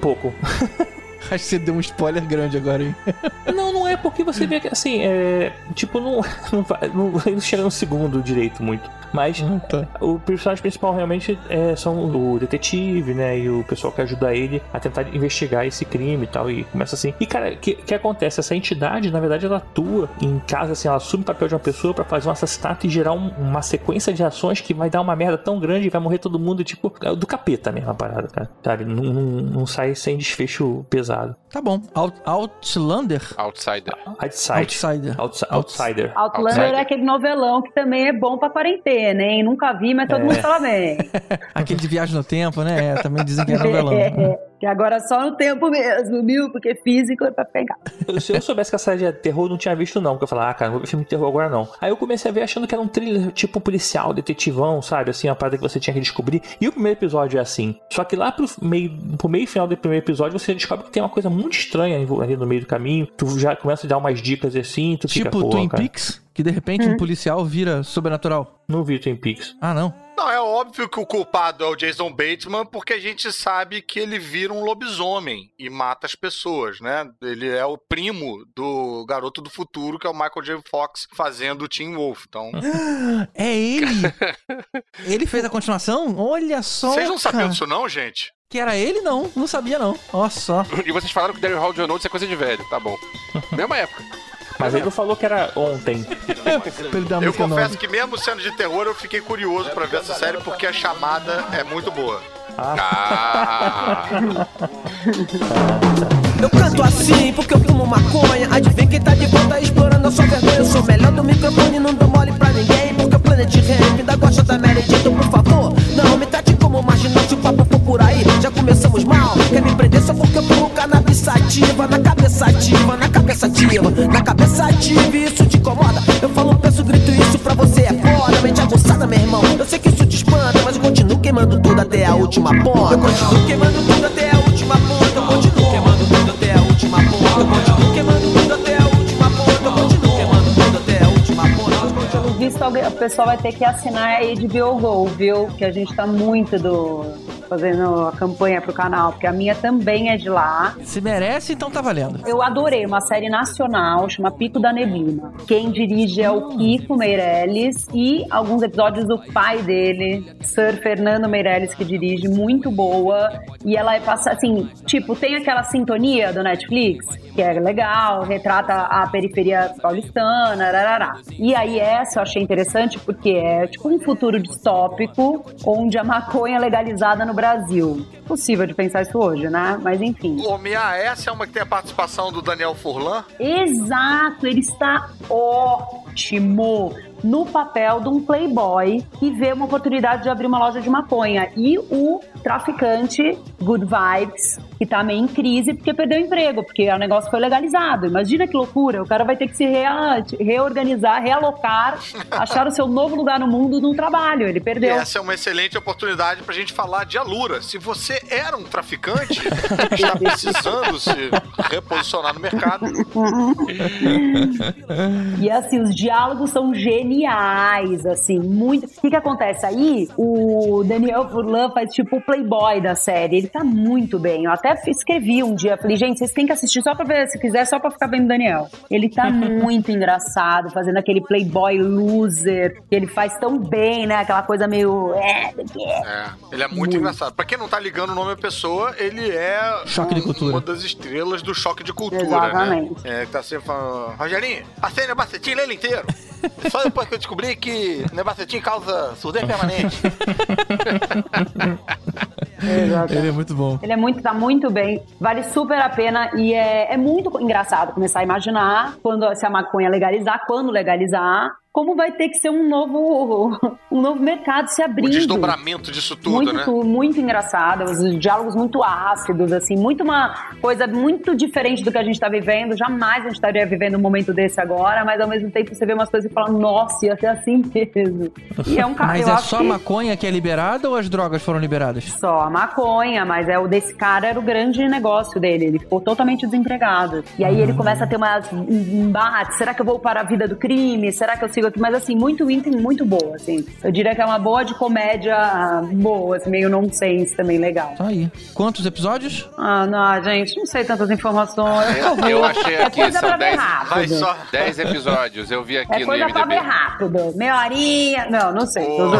pouco. Acho que você deu um spoiler grande agora, hein? Não, não é porque você vê que, assim, é. Tipo, não, não, vai- não, não chega no segundo direito muito. Mas tá. o personagem principal realmente é, são o detetive, né? E o pessoal que ajuda ele a tentar investigar esse crime e tal. E começa assim. E, cara, o que, que acontece? Essa entidade, na verdade, ela atua em casa, assim, ela assume o papel de uma pessoa pra fazer um assassinato e gerar um- uma sequência de ações que vai dar uma merda tão grande e vai morrer todo mundo, tipo, é do capeta mesmo a parada, cara. Sabe? Não, não, não sai sem desfecho pesado. Tá bom. Out, Outlander? Outsider. Outside. Outsider. Outs- outsider. Outlander Outsider. é aquele novelão que também é bom pra quarentena, hein? Nunca vi, mas todo É. mundo fala bem. Aquele de viagem no tempo, né? É, também dizem que é novelão. É, que agora só no tempo mesmo, viu? Porque físico é pra pegar. Se eu soubesse que a série de terror, eu não tinha visto, não. Porque eu falava, ah, cara, não vou ver filme de terror agora, não. Aí eu comecei a ver achando que era um thriller tipo policial, detetivão, sabe? Assim, uma parada que você tinha que descobrir. E o primeiro episódio é assim. Só que lá pro meio, pro meio final do primeiro episódio, você descobre que tem uma coisa muito estranha ali no meio do caminho. Tu já começa a dar umas dicas assim, tu fica, Tipo Twin cara, Peaks, que de repente um policial vira sobrenatural. não vi Twin Peaks. Ah, não. Não, é óbvio que o culpado é o Jason Bateman, porque a gente sabe que ele vira um lobisomem e mata as pessoas, né? Ele é o primo do garoto do futuro, que é o Michael J. Fox, fazendo o Teen Wolf. Então, É ele! ele fez a continuação? Olha só! vocês não sabiam disso não, gente? Que era ele, não. Não sabia, não. Olha só. E vocês falaram que Daryl Hall John Oates é coisa de velho. Tá bom. Mesma época. Mas ele não falou que era ontem. Eu confesso que mesmo sendo de terror, eu fiquei curioso pra ver essa série, porque a chamada é muito boa. Ah, Eu canto assim porque eu fumo maconha. Adivinha quem tá de volta explorando a sua vergonha. Eu sou melhor do microfone, não dou mole pra ninguém. Porque o Planet Ramp ainda gosta da Jane. Então, por favor, não me trate como marginal. Se o papo for por aí, já começamos mal. Quer me prender só porque eu fumo cannabis sativa. Na cabeça ativa, na cabeça ativa, na cabeça ativa. Isso te incomoda. Eu falo, penso, grito isso pra você é foda. Mente aguçada, meu irmão. Eu sei que isso te espanta, mas eu continuo queimando tudo até a última ponta. Eu continuo queimando tudo até a última ponta. Eu continuo queimando tudo até a última ponta. Eu continuo queimando tudo até a última ponta. Eu continuo queimando tudo até a última ponta. Pelo visto, o pessoal vai ter que assinar a HBO Go, viu? Que a gente tá muito do fazendo a campanha pro canal, porque a minha também é de lá. Se merece, então tá valendo. Eu adorei uma série nacional, chama Pico da Neblina. Quem dirige é o Kiko Meirelles e alguns episódios do pai dele, Sir Fernando Meirelles, que dirige, muito boa. E ela é passa assim, tipo, tem aquela sintonia do Netflix, que é legal, retrata a periferia paulistana, rarará. E aí essa eu achei interessante porque é tipo um futuro distópico onde a maconha é legalizada no Brasil. Possível de pensar isso hoje, né? Mas enfim. Ô, Mia, essa é uma que tem a participação do Daniel Furlan? Exato, ele está ótimo no papel de um playboy que vê uma oportunidade de abrir uma loja de maconha. E o traficante, Good Vibes, que tá meio em crise porque perdeu o emprego, porque o negócio foi legalizado. Imagina que loucura, o cara vai ter que se rea- reorganizar, realocar, achar o seu novo lugar no mundo no trabalho. Ele E perdeu. essa é uma excelente oportunidade pra gente falar de Alura. Se você era um traficante, está precisando se reposicionar no mercado, E assim, os diálogos são geniais, assim, muito. O que que acontece aí? O Daniel Furlan faz tipo playboy da série. Ele tá muito bem. Eu até escrevi um dia, falei, gente, vocês têm que assistir só pra ver, se quiser, só pra ficar vendo o Daniel. Ele tá muito engraçado, fazendo aquele playboy loser, que ele faz tão bem, né? Aquela coisa meio. É, É, ele é muito engraçado. Pra quem não tá ligando o nome da pessoa, ele é Choque de cultura. uma das estrelas do choque de cultura, Exatamente. né? É, que tá sempre falando, Rogerinho, passei no Bacetim ele inteiro. Só depois que eu descobri que o Nebacetim causa surdez permanente. Exato. Ele é muito bom. Ele é muito, tá muito bem, vale super a pena e é, é muito engraçado começar a imaginar quando se a maconha legalizar, quando legalizar, como vai ter que ser um novo, um novo mercado se O abrindo. desdobramento disso tudo, muito, né? muito engraçado, os diálogos muito ácidos, assim, muito uma coisa muito diferente do que a gente tá vivendo. Jamais a gente estaria vivendo um momento desse agora, mas ao mesmo tempo você vê umas coisas e fala, nossa, ia ser assim mesmo. E é um cara, Mas é só a que- maconha que é liberada ou as drogas foram liberadas? só a maconha, mas é o desse cara era o grande negócio dele. Ele ficou totalmente desempregado. E aí ele começa a ter umas embates. Será que eu vou para a vida do crime? Será que eu sigo Mas assim, muito íntimo, muito boa, assim. Eu diria que é uma boa de comédia boa, assim, meio nonsense também, legal. Tá aí. Quantos episódios? Ah, não, gente, não sei tantas informações. Favor. Eu achei é aqui, coisa são pra ver 10, rápido. Vai só. 10 episódios. Eu vi aqui É no coisa pra ver IMDb. rápido. Meia horinha. Não, não sei. Ô.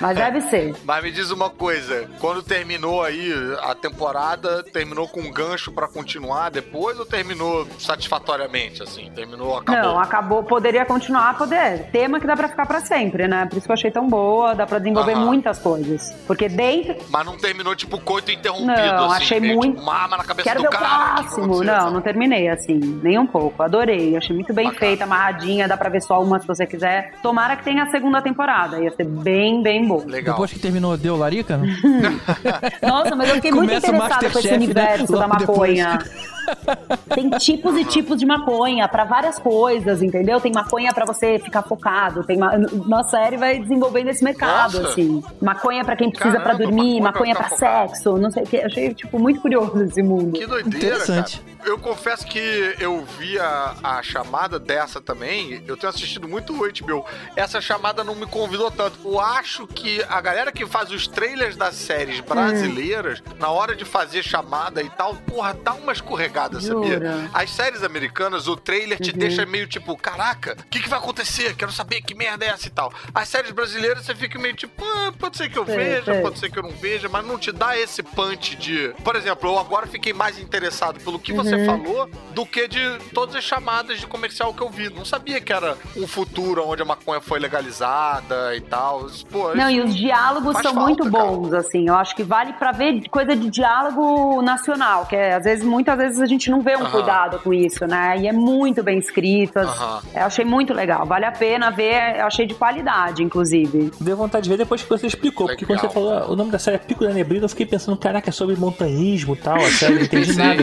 Mas deve ser. Mas me diz uma coisa, quando terminou aí a temporada, terminou com um gancho pra continuar depois ou terminou satisfatoriamente, assim? Terminou, acabou? Não, acabou. Poderia continuar, poder. Tema que dá pra ficar pra sempre, né? Por isso que eu achei tão boa, dá pra desenvolver Aham. muitas coisas. Porque dentro. Mas não terminou tipo coito interrompido, Não, assim, achei meio, muito. tipo, uma arma na cabeça Quero do ver o cara. vai próximo. Não, não terminei assim, nem um pouco. Adorei. Achei muito bem Bacana. feita, amarradinha. Dá pra ver só uma se você quiser. Tomara que tenha a segunda temporada. Ia ser bem, bem boa. Legal. Depois que terminou, deu larica? Nossa, mas eu fiquei muito Começa o interessada com esse né? universo da Logo depois. maconha. Tem tipos e tipos de maconha pra várias coisas, entendeu? Tem maconha pra você ficar focado. Tem ma... Nossa série vai desenvolvendo esse mercado, Nossa. assim. Maconha pra quem precisa pra Caramba, dormir, maconha maconha pra pra ficar focado. sexo, não sei o que. Achei, tipo, muito curioso esse mundo. Que doideira, Interessante. cara. Eu confesso que eu vi a, a chamada dessa também. Eu tenho assistido muito o HBO. Essa chamada não me convidou tanto. Eu acho que a galera que faz os trailers das séries brasileiras, na hora de fazer chamada e tal, porra, dá uma escorregada, sabia? Jura? As séries americanas, o trailer te Uhum. deixa meio tipo, caraca, o que, que vai acontecer? Quero saber que merda é essa e tal. As séries brasileiras você fica meio tipo, ah, pode ser que eu Sei, veja, sei. pode ser que eu não veja, mas não te dá esse punch de. Por exemplo, eu agora fiquei mais interessado pelo que você Uhum. falou do que de todas as chamadas de comercial que eu vi. Não sabia que era um futuro onde a maconha foi legalizada e tal. Pô, Não, e os diálogos são falta, muito cara. bons, assim. Eu acho que vale pra ver coisa de diálogo nacional, que é, às vezes, muitas vezes a gente não vê um cuidado com isso, né? E é muito bem escrito. as- Aham. Eu achei muito legal. Vale a pena ver, eu achei de qualidade, inclusive. Deu vontade de ver depois que você explicou. Porque quando Legal. você falou ah, o nome da série é Pico da Neblina, eu fiquei pensando, caraca, é sobre montanhismo e tal. A série não entendi Sim. nada.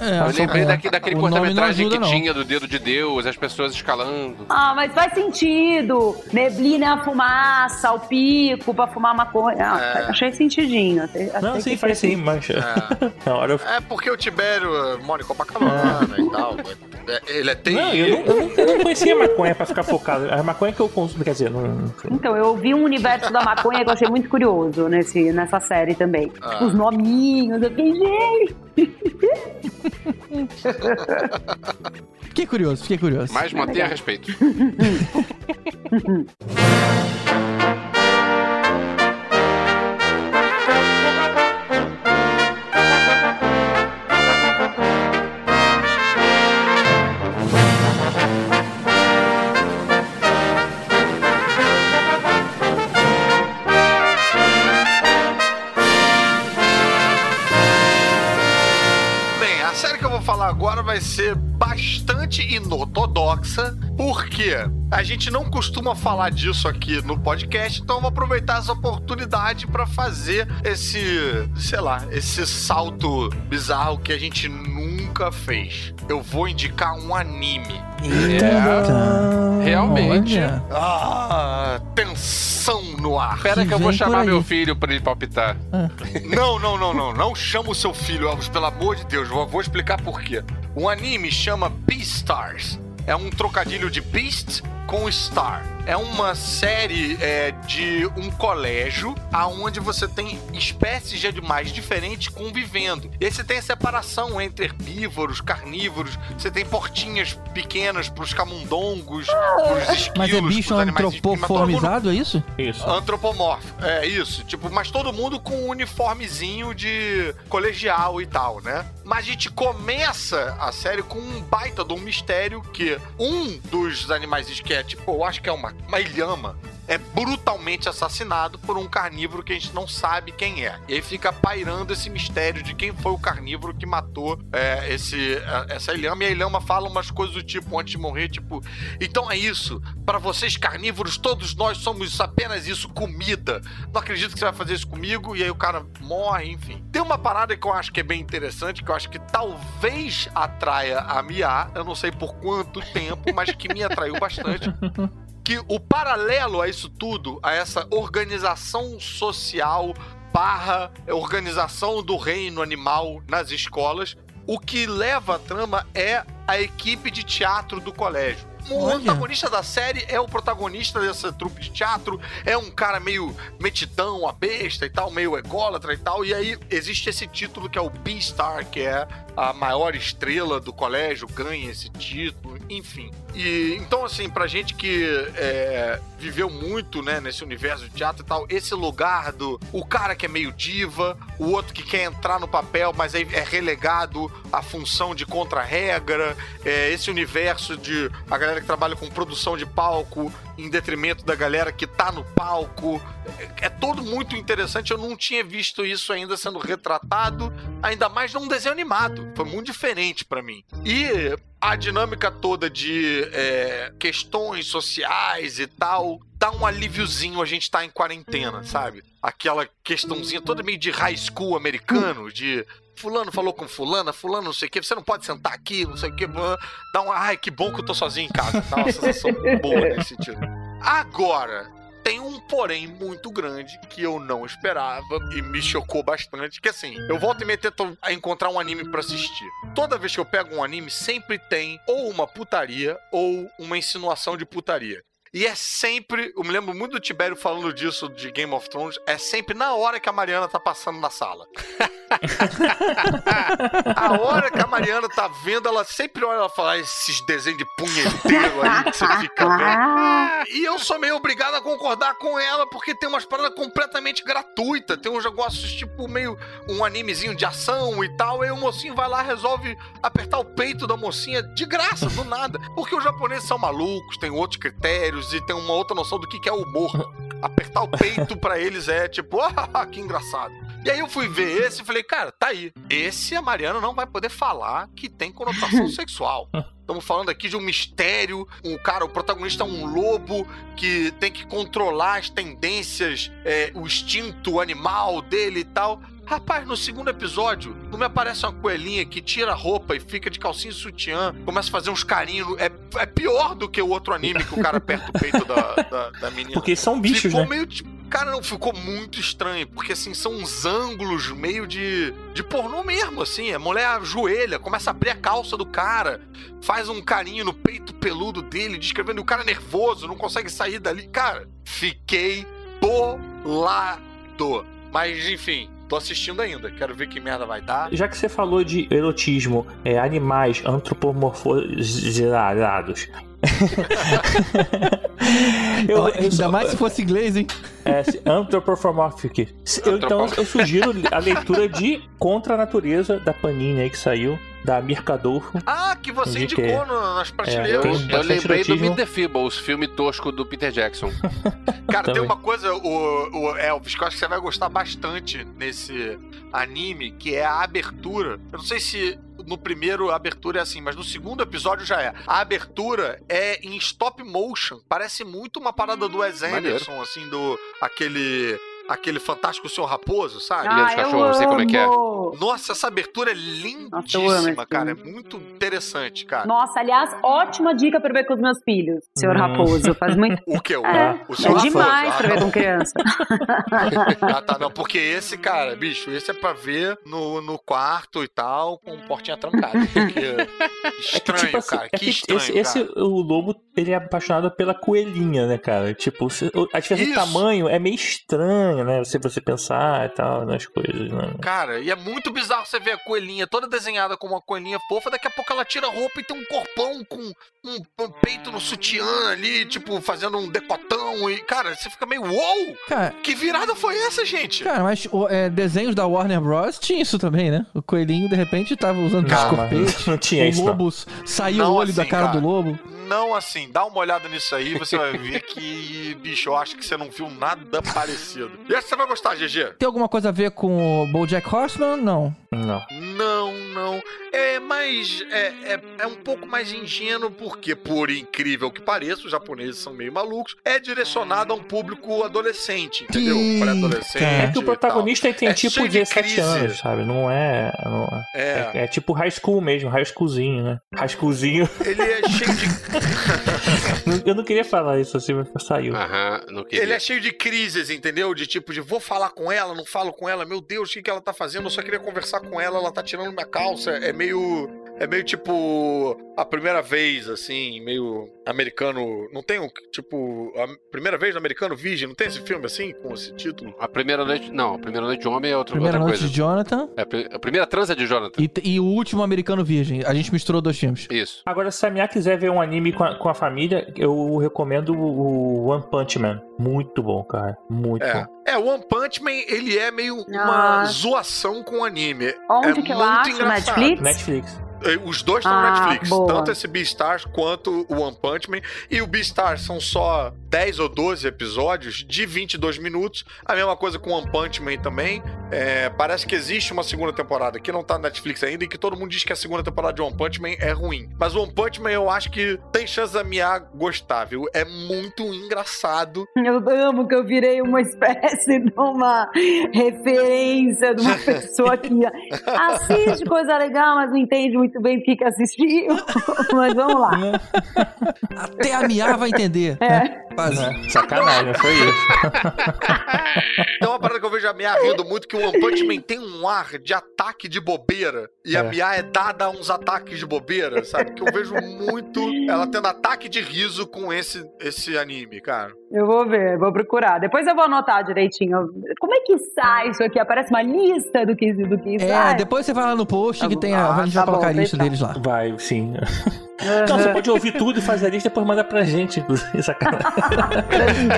É, Eu lembrei daqui, daquele cortometragem que não. tinha do dedo de Deus, as pessoas escalando. Ah, mas faz sentido. Neblina é a fumaça, o pico pra fumar maconha. Ah, É. Achei sentidinho. Achei- Não, achei sim, faz sim, mas. Na hora eu. É porque o Tibério eh, mora em Copacabana e tal. É, Ele é eu não, eu, não, eu não conhecia maconha pra ficar focado. A maconha que eu consumo, quer dizer, não. Então, eu vi um universo da maconha que eu achei muito curioso nesse, nessa série também. Ah. Tipo, os nominhos, eu fiquei, gente. Fiquei curioso, fiquei curioso. Mas mantenha a respeito. vai ser bastante inortodoxa, porque a gente não costuma falar disso aqui no podcast, então eu vou aproveitar essa oportunidade pra fazer esse, sei lá, esse salto bizarro que a gente nunca fez. Eu vou indicar um anime. Eita. Realmente. Ah, tensão no ar. Espera que eu vou chamar meu filho pra ele palpitar. Não, não, não, não. Não chama o seu filho, Elvis, pelo amor de Deus. Vou, vou explicar por quê. O anime chama Beastars. É um trocadilho de Beast com Star. É uma série é, de um colégio aonde você tem espécies de animais diferentes convivendo. E aí você tem a separação entre herbívoros, carnívoros. Você tem portinhas pequenas pros camundongos, pros esquilos, Mas é bicho mundo antropoformizado, é isso? Isso. Antropomórfico. É isso. Tipo, mas todo mundo com um uniformezinho de colegial e tal, né? Mas a gente começa a série com um baita de um mistério que um dos animais que é, tipo, eu acho que é uma, uma ilhama. É brutalmente assassinado por um carnívoro que a gente não sabe quem é. E aí fica pairando esse mistério de quem foi o carnívoro que matou é, esse, é, essa ilhama. E a ilhama fala umas coisas do tipo, antes de morrer, tipo, então é isso, para vocês carnívoros, todos nós somos apenas isso, comida. Não acredito que você vai fazer isso comigo. E aí o cara morre, enfim. Tem uma parada que eu acho que é bem interessante, que eu acho que talvez atraia a Mia, eu não sei por quanto tempo, mas que me atraiu bastante que o paralelo a isso tudo, a essa organização social barra organização do reino animal nas escolas, o que leva a trama é a equipe de teatro do colégio. O Olha. antagonista da série é o protagonista dessa trupe de teatro, é um cara meio metidão, a besta e tal, meio ególatra e tal, e aí existe esse título que é o B-Star, que é a maior estrela do colégio, ganha esse título, enfim. E então, assim, pra gente que é, viveu muito, né, nesse universo de teatro e tal, esse lugar do o cara que é meio diva, o outro que quer entrar no papel, mas aí é relegado à função de contra-regra, é, esse universo de a galera que trabalha com produção de palco em detrimento da galera que tá no palco. É, é todo muito interessante. Eu não tinha visto isso ainda sendo retratado, ainda mais num desenho animado. Foi muito diferente pra mim. E a dinâmica toda de é, questões sociais e tal dá um alíviozinho a gente tá em quarentena, sabe? Aquela questãozinha toda meio de high school americano, de fulano falou com fulana, fulano não sei o que, você não pode sentar aqui, não sei o que, dá um, ai, que bom que eu tô sozinho em casa, dá uma sensação boa nesse sentido. Agora, tem um porém muito grande que eu não esperava e me chocou bastante, que assim, eu volto e meio tento a encontrar um anime pra assistir. Toda vez que eu pego um anime, sempre tem ou uma putaria ou uma insinuação de putaria. E é sempre, eu me lembro muito do Tibério falando disso de Game of Thrones, é sempre na hora que a Mariana tá passando na sala. a hora que a Mariana tá vendo, ela sempre olha e fala, "Ah, esses desenhos de punheteiro aí que você fica vendo. E eu sou meio obrigado a concordar com ela, porque tem umas paradas completamente gratuitas. Tem uns negócios, tipo, meio um animezinho de ação e tal. Aí o mocinho vai lá, resolve apertar o peito da mocinha de graça, do nada. Porque os japoneses são malucos, têm outros critérios e tem uma outra noção do que que é humor. Apertar o peito pra eles é tipo, ah, que engraçado. E aí eu fui ver esse e falei, cara, tá aí. Esse a Mariana não vai poder falar que tem conotação sexual. Estamos falando aqui de um mistério. Um cara, o protagonista é um lobo que tem que controlar as tendências, é, o instinto animal dele e tal. Rapaz, no segundo episódio, não me aparece uma coelhinha que tira a roupa e fica de calcinha e sutiã, começa a fazer uns carinhos. É, é pior do que o outro anime que o cara aperta o peito da, da, da menina. Porque são bichos, ficou né? meio tipo. Cara, não, ficou muito estranho, porque assim, são uns ângulos meio de. de pornô mesmo, assim. A mulher ajoelha, começa a abrir a calça do cara, faz um carinho no peito peludo dele, descrevendo o cara é nervoso, não consegue sair dali. Cara, fiquei bolado. Mas, enfim, tô assistindo ainda. Quero ver que merda vai dar. Já que você falou de erotismo, é, animais antropomorfizados. Eu, eu Ainda sou- mais se fosse inglês, hein? É, anthropomorphic. Eu, então eu sugiro a leitura de Contra a Natureza da Panini aí que saiu, da Mirkadolfo. Ah, que você indicou no- nas É, prateleiras. tem Eu lembrei do. Meet the Feebles, filme tosco do Peter Jackson. Cara, tem uma coisa, o, o Elvis, que eu acho que você vai gostar bastante nesse anime, que é a abertura. Eu não sei se no primeiro a abertura é assim, mas no segundo episódio já é. A abertura é em stop motion. Parece muito uma parada do Wes Maneiro. Anderson, assim, do aquele aquele fantástico Senhor Raposo, sabe? Dos Ah, Cachorros, sei como é que é. Nossa, essa abertura é Nossa, lindíssima, esse cara. É muito interessante, cara. Nossa, aliás, ótima dica pra ver com os meus filhos, senhor Hum. Raposo. Faz muito. O que? O, É, o é Senhor Raposo. demais Ah, pra ver não. com criança. Ah, tá, não, porque esse, cara, bicho, esse é pra ver no, no quarto e tal, com portinha trancada. Porque... Estranho, tipo assim, cara, é que estranho, esse, esse- o lobo, ele é apaixonado pela coelhinha, né, cara? Tipo, a diferença de tamanho é meio estranha, né? Se você pensar e tal, nas coisas, né? Cara, e é muito bizarro você ver a coelhinha toda desenhada como uma coelhinha fofa, daqui a pouco ela tira a roupa e tem um corpão com um, um peito no sutiã ali, tipo, fazendo um decotão e, cara, você fica meio, uou! Cara, Que virada foi essa, gente? cara mas o, é, desenhos da Warner Bros. tinha isso também, né? O coelhinho, de repente, tava usando escopete. não tinha o isso, não. lobo saiu Não o olho da assim, cara, cara. do lobo. Não assim, dá uma olhada nisso aí, você vai ver que, bicho, eu acho que você não viu nada parecido. E essa você vai gostar, GG. Tem alguma coisa a ver com o BoJack Horseman? Não. Não. Não, não. É mais. É, é, é um pouco mais ingênuo, porque, por incrível que pareça, os japoneses são meio malucos. É direcionado a um público adolescente, entendeu? Pré-adolescente. É que o protagonista tem É tipo cheio de 17 crise. anos, sabe? Não é. não é- É. é. é tipo high school mesmo, high schoolzinho, né? High schoolzinho. Ele é cheio de. Eu não queria falar isso assim, mas saiu. Aham, não queria. Ele é cheio de crises, entendeu? De tipo, de vou falar com ela, não falo com ela, meu Deus, o que, que ela tá fazendo? Eu só queria conversar com ela, ela tá tirando minha calça. É meio. É meio tipo. A primeira vez, assim, meio americano. Não tem um. Tipo. A primeira vez no americano virgem, não tem esse filme assim, com esse título? A primeira noite. Não, a primeira noite de homem é outra, Primeira outra noite coisa. de Jonathan É, a pri- a primeira transa de Jonathan. e, e o último americano virgem. A gente misturou dois filmes. Isso. Agora, se a minha quiser ver um anime com a, com a família, eu recomendo o One Punch Man. Muito bom, cara. Muito É. bom. É, o One Punch Man, ele é meio uma Ah. zoação com o anime. Onde é que eu muito acho? engraçado. Netflix? Netflix. Eh, Os dois estão no Ah, Netflix. boa. Tanto esse Beastars quanto o One Punch Man. E o Beastars são só 10 ou 12 episódios de 22 minutos. A mesma coisa com o One Punch Man também. É, parece que existe uma segunda temporada que não tá na Netflix ainda e que todo mundo diz que a segunda temporada de One Punch Man é ruim. Mas o One Punch Man eu acho que tem chance da Mia gostar, viu? É muito engraçado. Eu amo que eu virei uma espécie de uma referência de uma pessoa que assiste coisa legal, mas não entende muito bem o que, que assistiu. Mas vamos lá. Até a Mia vai entender. É. Né? Sacanagem, foi isso. Tem uma parada que eu vejo a Mia rindo muito que o One Punch Man tem um ar de ataque de bobeira. E a É. Mia é dada a uns ataques de bobeira, sabe? Que eu vejo muito ela tendo ataque de riso com esse, esse anime, cara. Eu vou ver, vou procurar. Depois eu vou anotar direitinho. Como é que sai isso aqui? Aparece uma lista do que, do que É, sai? depois você vai lá no post que tem a. Ah, a gente tá vai colocar bom, a lista fechado. deles lá. Vai, sim. Aham. Não, você pode ouvir tudo e fazer a lista e depois mandar pra gente. Sacanagem.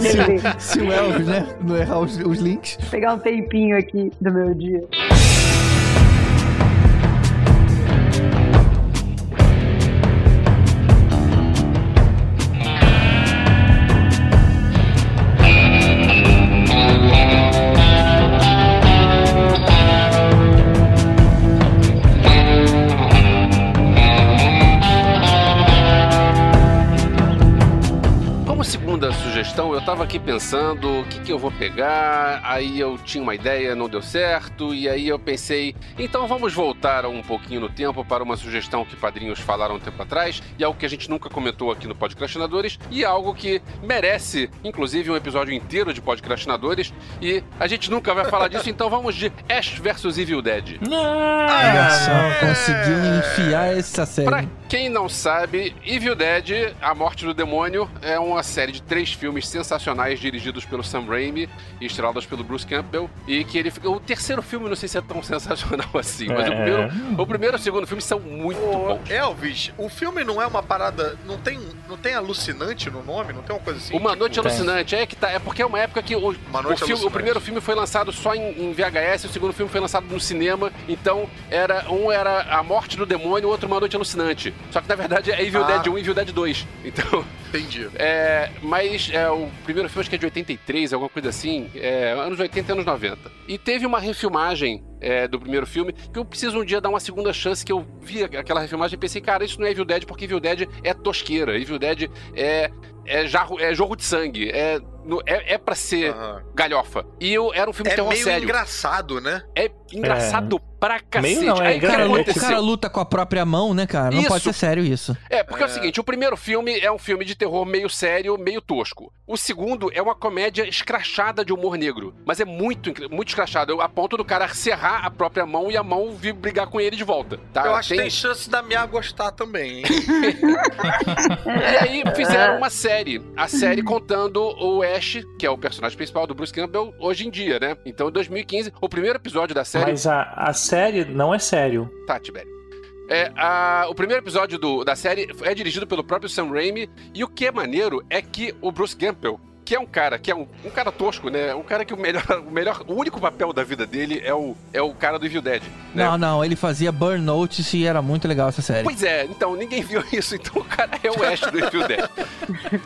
Beleza. Se o Elvis, né? Não errar os, os links. Vou pegar um tempinho aqui do meu dia. Aqui pensando o que, que eu vou pegar, aí eu tinha uma ideia, não deu certo, e aí eu pensei, então vamos voltar um pouquinho no tempo para uma sugestão que padrinhos falaram um tempo atrás, e algo que a gente nunca comentou aqui no Podcrastinadores, e algo que merece, inclusive, um episódio inteiro de Podcrastinadores, e a gente nunca vai falar disso, então vamos de Ash vs Evil Dead. Olha só, conseguiu enfiar essa série. Pra quem não sabe, Evil Dead, A Morte do Demônio, é uma série de três filmes sensacionais dirigidos pelo Sam Raimi e estrelados pelo Bruce Campbell. E que ele fica. O terceiro filme não sei se é tão sensacional assim, mas o, É. primeiro, o primeiro e o segundo filme são muito Ô, bons. Elvis, o filme não é uma parada. Não tem, não tem alucinante no nome? Não tem uma coisa assim? Uma tipo- Noite Alucinante, é que tá. É porque é uma época que o, Uma o, filme- o primeiro filme foi lançado só em, em VHS, o segundo filme foi lançado no cinema. Então, era um era A Morte do Demônio, o outro Uma Noite Alucinante. Só que na verdade é Evil Ah. Dead 1 e Evil Dead 2. Então. Entendi. É, mas é, o primeiro filme acho que é de 83, alguma coisa assim, é, anos 80 e anos 90. E teve uma refilmagem é, do primeiro filme que eu preciso um dia dar uma segunda chance que eu vi aquela refilmagem e pensei, cara, isso não é Evil Dead porque Evil Dead é tosqueira, Evil Dead é, é, jarro, é jogo de sangue, é, é, é pra ser Aham. galhofa. E eu, era um filme de É terror meio sério. engraçado, né? É engraçado pra Meio cacete. não, é Aí o O cara, o cara luta com a própria mão, né, cara? Não Isso. pode ser sério isso. É, porque é. o É. seguinte, o primeiro filme é um filme de terror meio sério, meio tosco. O segundo é uma comédia escrachada de humor negro, mas é muito, muito escrachado, a ponto do cara serrar a própria mão e a mão vir brigar com ele de volta, tá? Eu acho que tem chance da Mia gostar também, hein? E aí fizeram uma série, a série contando o Ash, que é o personagem principal do Bruce Campbell, hoje em dia, né? Então, em 2015, o primeiro episódio da série... Mas a, a série não é sério. Tá, Tibério. É, a- o primeiro episódio do- da série é dirigido pelo próprio Sam Raimi, e o que é maneiro é que o Bruce Campbell, que é um cara, que é um, um cara tosco, né? Um cara que o melhor, o melhor, o único papel da vida dele é o, é o cara do Evil Dead. Né? Não, não, ele fazia Burnout e era muito legal essa série. Pois é, então ninguém viu isso, então o cara é o Ash do Evil Dead.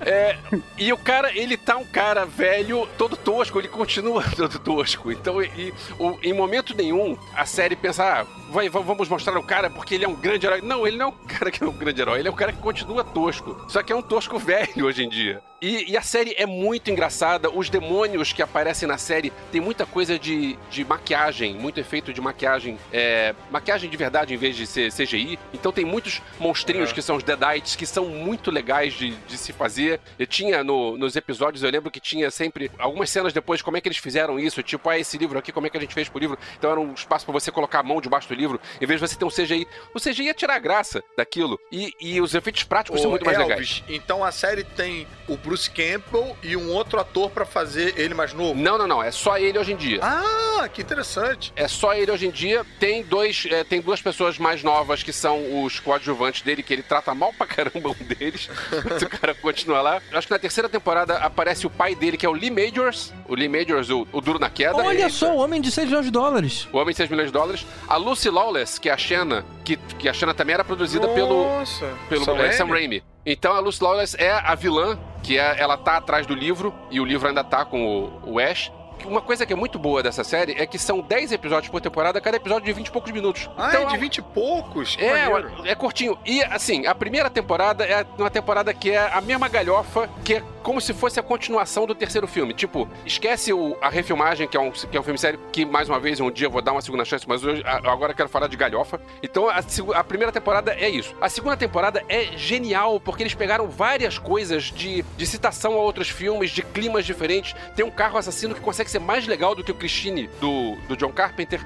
É, e o cara, ele tá um cara velho, todo tosco, ele continua todo tosco. Então, e, o- em momento nenhum, a série pensa, ah, vai, va- vamos mostrar o cara porque ele é um grande herói. Não, ele não é um cara que é um grande herói, ele é um cara que continua tosco. Só que é um tosco velho hoje em dia. E, e a série é muito engraçada, os demônios que aparecem na série tem muita coisa de, de maquiagem, muito efeito de maquiagem, é, maquiagem de verdade em vez de ser CGI. Então tem muitos monstrinhos que são os Deadites, que são muito legais de, de se fazer. Eu tinha no- nos episódios, eu lembro que tinha sempre algumas cenas depois, como é que eles fizeram isso, tipo, ah, esse livro aqui, como é que a gente fez pro livro? Então era um espaço pra você colocar a mão debaixo do livro, em vez de você ter um CGI. O CGI ia tirar a graça daquilo. E, e os efeitos práticos são Ô, muito mais legais. Então a série tem o Bruce Campbell e um outro ator pra fazer ele mais novo. Não, não, não. É só ele hoje em dia. Ah, que interessante. É só ele hoje em dia. Tem dois, é, tem duas pessoas mais novas que são os coadjuvantes dele, que ele trata mal pra caramba um deles. Mas o cara continua lá. Acho que na terceira temporada aparece o pai dele, que é o Lee Majors. O Lee Majors, o, o Duro na Queda. Olha só, o homem de 6 milhões de dólares. O Homem de 6 milhões de dólares. A Lucy Lawless, que é a Shanna, que, que a Shanna também era produzida pelo, Nossa, pelo Sam é, Sam Raimi? Então a Lucy Lawless é a vilã, que é, ela tá atrás do livro, e o livro ainda tá com o, o Ash. Uma coisa que é muito boa dessa série é que são 10 episódios por temporada, cada episódio de 20 e poucos minutos. Ah, então é de 20 e poucos? É, é curtinho. E, assim, a primeira temporada é uma temporada que é a mesma galhofa, que é como se fosse a continuação do terceiro filme. Tipo, esquece o- a refilmagem, que é, um, que é um filme sério, que, mais uma vez, um dia eu vou dar uma segunda chance, mas hoje, agora eu quero falar de galhofa. Então, a, a primeira temporada é isso. A segunda temporada é genial, porque eles pegaram várias coisas de, de citação a outros filmes, de climas diferentes. Tem um carro assassino que consegue ser mais legal do que o Christine, do, do John Carpenter.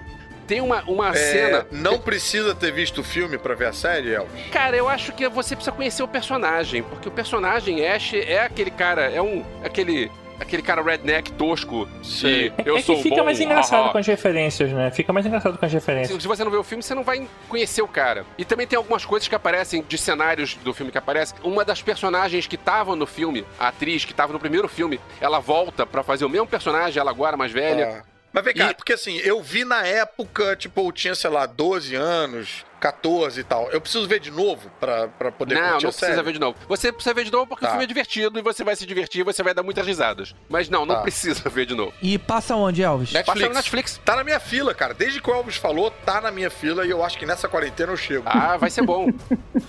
Tem uma, uma É, cena... Não precisa ter visto o filme pra ver a série, Elvis? Cara, eu acho que você precisa conhecer o personagem, porque o personagem Ash é aquele cara, é um aquele aquele cara redneck tosco Sei. de eu é sou que fica bom, mais engraçado haha. com as referências, né? Fica mais engraçado com as Se, referências. se você não vê o filme, você não vai conhecer o cara. E também tem algumas coisas que aparecem de cenários do filme que aparecem. Uma das personagens que estavam no filme, a atriz que estava no primeiro filme, ela volta pra fazer o mesmo personagem, ela agora mais velha. Ah. Mas vem cá, E- porque assim, eu vi na época, tipo, eu tinha, sei lá, 12 anos, 14 e tal. Eu preciso ver de novo pra, pra poder Não, curtir não a precisa série? ver de novo. Você precisa ver de novo porque Tá. o filme é divertido e você vai se divertir e você vai dar muitas risadas. Mas não, não Tá. precisa ver de novo. E passa onde, Elvis? Netflix. Passa no Netflix. Tá na minha fila, cara. Desde que o Elvis falou, tá na minha fila e eu acho que nessa quarentena eu chego. Ah, vai ser bom.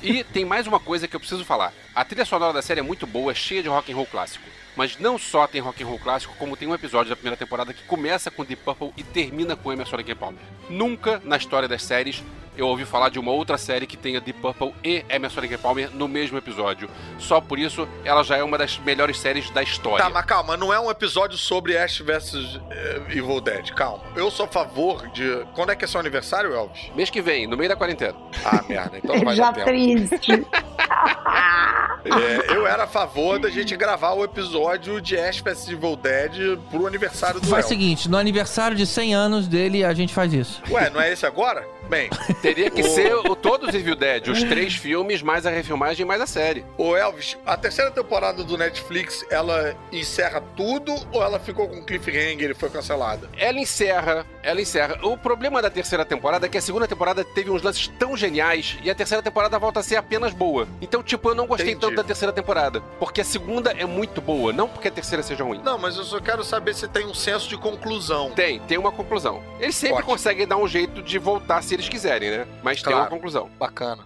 E tem mais uma coisa que eu preciso falar. A trilha sonora da série é muito boa, é cheia de rock and roll clássico. Mas não só tem rock and roll clássico, como tem um episódio da primeira temporada que começa com Deep Purple e termina com Emerson Lake Palmer. Nunca na história das séries eu ouvi falar de uma outra série que tenha Deep Purple e Emerson Lake Palmer no mesmo episódio. Só por isso ela já é uma das melhores séries da história. Tá, mas calma, não é um episódio sobre Ash vs eh, Evil Dead, calma. Eu sou a favor de. Quando é que é seu aniversário, Elvis? Mês que vem, no meio da quarentena. Ah, merda, então não vai Já dar tempo. triste. É, eu era a favor da gente gravar o episódio de Ash vs Evil Dead pro aniversário do Faz o Elvis. seguinte, no aniversário de 100 anos dele, a gente faz isso. Ué, não é esse agora? Bem, Teria que ser o, todos os Evil Dead, os três filmes, mais a refilmagem, mais a série. ô Elvis, a terceira temporada do Netflix, ela encerra tudo ou ela ficou com cliffhanger e foi cancelada? Ela encerra, ela encerra. O problema da terceira temporada é que a segunda temporada teve uns lances tão geniais e a terceira temporada volta a ser apenas boa. Então, tipo, eu não gostei Entendi. tanto da terceira temporada. Porque a segunda é muito boa, não porque a terceira seja ruim. Não, mas eu só quero saber se tem um senso de conclusão. Tem, tem uma conclusão. Eles sempre Ótimo. conseguem dar um jeito de voltar se eles quiserem, né? Mas tem Claro. uma conclusão. Bacana.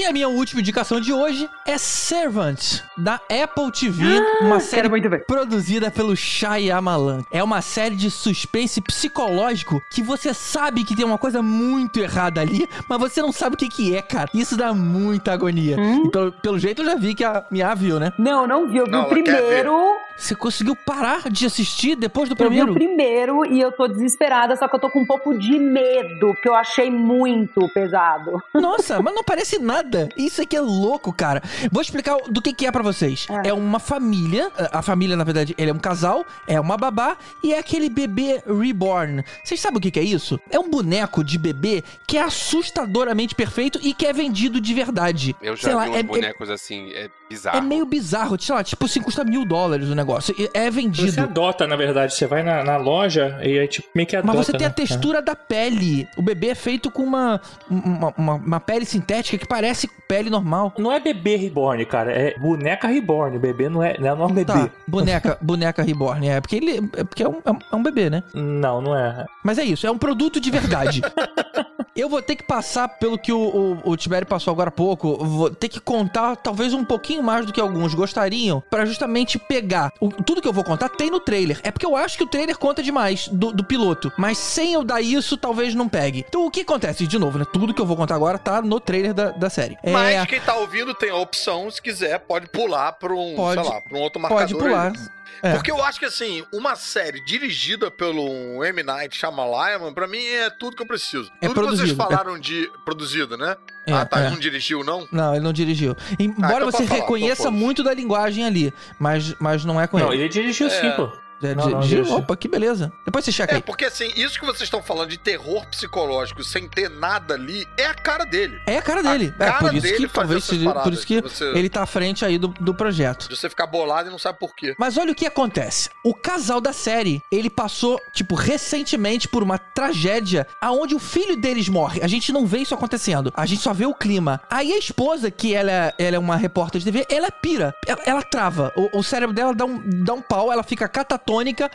E a minha última indicação de hoje é Servant, da Apple TV, uma série produzida pelo Shyamalan. É uma série de suspense psicológico que você sabe que tem uma coisa muito errada ali, mas você não sabe o que que é, cara. Isso dá muita agonia. Hum? E pelo, pelo jeito eu já vi que a minha viu, né? Não, não vi. Eu vi Não, o primeiro. Você conseguiu parar de assistir depois do Eu vi primeiro? o primeiro e eu tô desesperada, só que eu tô com um pouco de medo, porque eu achei muito pesado. Nossa, mas não parece nada. Isso aqui é louco, cara. Vou explicar do que, que é pra vocês. É. uma família. A família, na verdade, ele é um casal, é uma babá e é aquele bebê reborn. Vocês sabem o que, que é isso? É um boneco de bebê que é assustadoramente perfeito e que é vendido de verdade. Eu já Sei vi lá, uns é, é- bonecos assim, é bizarro. é meio bizarro, sei lá, tipo assim, custa mil dólares o negócio. É vendido. Você adota, na verdade. Você vai na, na loja e aí, tipo, meio que adota. Mas você tem a né? textura da pele. O bebê é feito com uma, uma, uma, uma pele sintética que parece pele normal. Não é bebê reborn, cara. É boneca reborn. Bebê não é, não é nome bebê. Tá, boneca, boneca reborn. É porque ele é, porque é, um, é um- é um bebê, né? Não, não é. Mas é isso, é um produto de verdade. Eu vou ter que passar pelo que o, o, o Tibério passou agora há pouco. Vou ter que contar talvez um pouquinho mais do que alguns gostariam pra justamente pegar. o- tudo que eu vou contar tem no trailer. É porque eu acho que o trailer conta demais do, do piloto. Mas sem eu dar isso, talvez não pegue. Então o que acontece? De novo, né? Tudo que eu vou contar agora tá no trailer da, da série. É, Mas quem tá ouvindo tem a opção, se quiser, pode pular pra um, Pode- sei lá, pra um outro marcador. pode pular. aí. É. Porque eu acho que, assim, uma série dirigida pelo M. Night Shyamalan, pra mim, é tudo que eu preciso. É tudo que vocês produzido, falaram de... Produzido, né? É, ah, tá, é. não dirigiu, não? Não, ele não dirigiu. Embora então você falar, reconheça então foda-se. muito da linguagem ali, mas, mas não é com Não, ele. ele dirigiu É. sim, pô. É, Não, di- não, dirigiu. Opa, que beleza. Depois você checa É, aí. porque assim, isso que vocês estão falando de terror psicológico sem ter nada ali, é a cara dele. É a cara dele. A é cara por isso dele que talvez por isso que que você- ele tá à frente aí do, do projeto. De você ficar bolado e não sabe por quê. Mas olha o que acontece. O casal da série, ele passou, tipo, recentemente por uma tragédia aonde o filho deles morre. A gente não vê isso acontecendo. A gente só vê o clima. Aí a esposa, que ela, ela é uma repórter de TV, ela pira. Ela, ela trava. O, o cérebro dela dá um, dá um pau, ela fica catatônica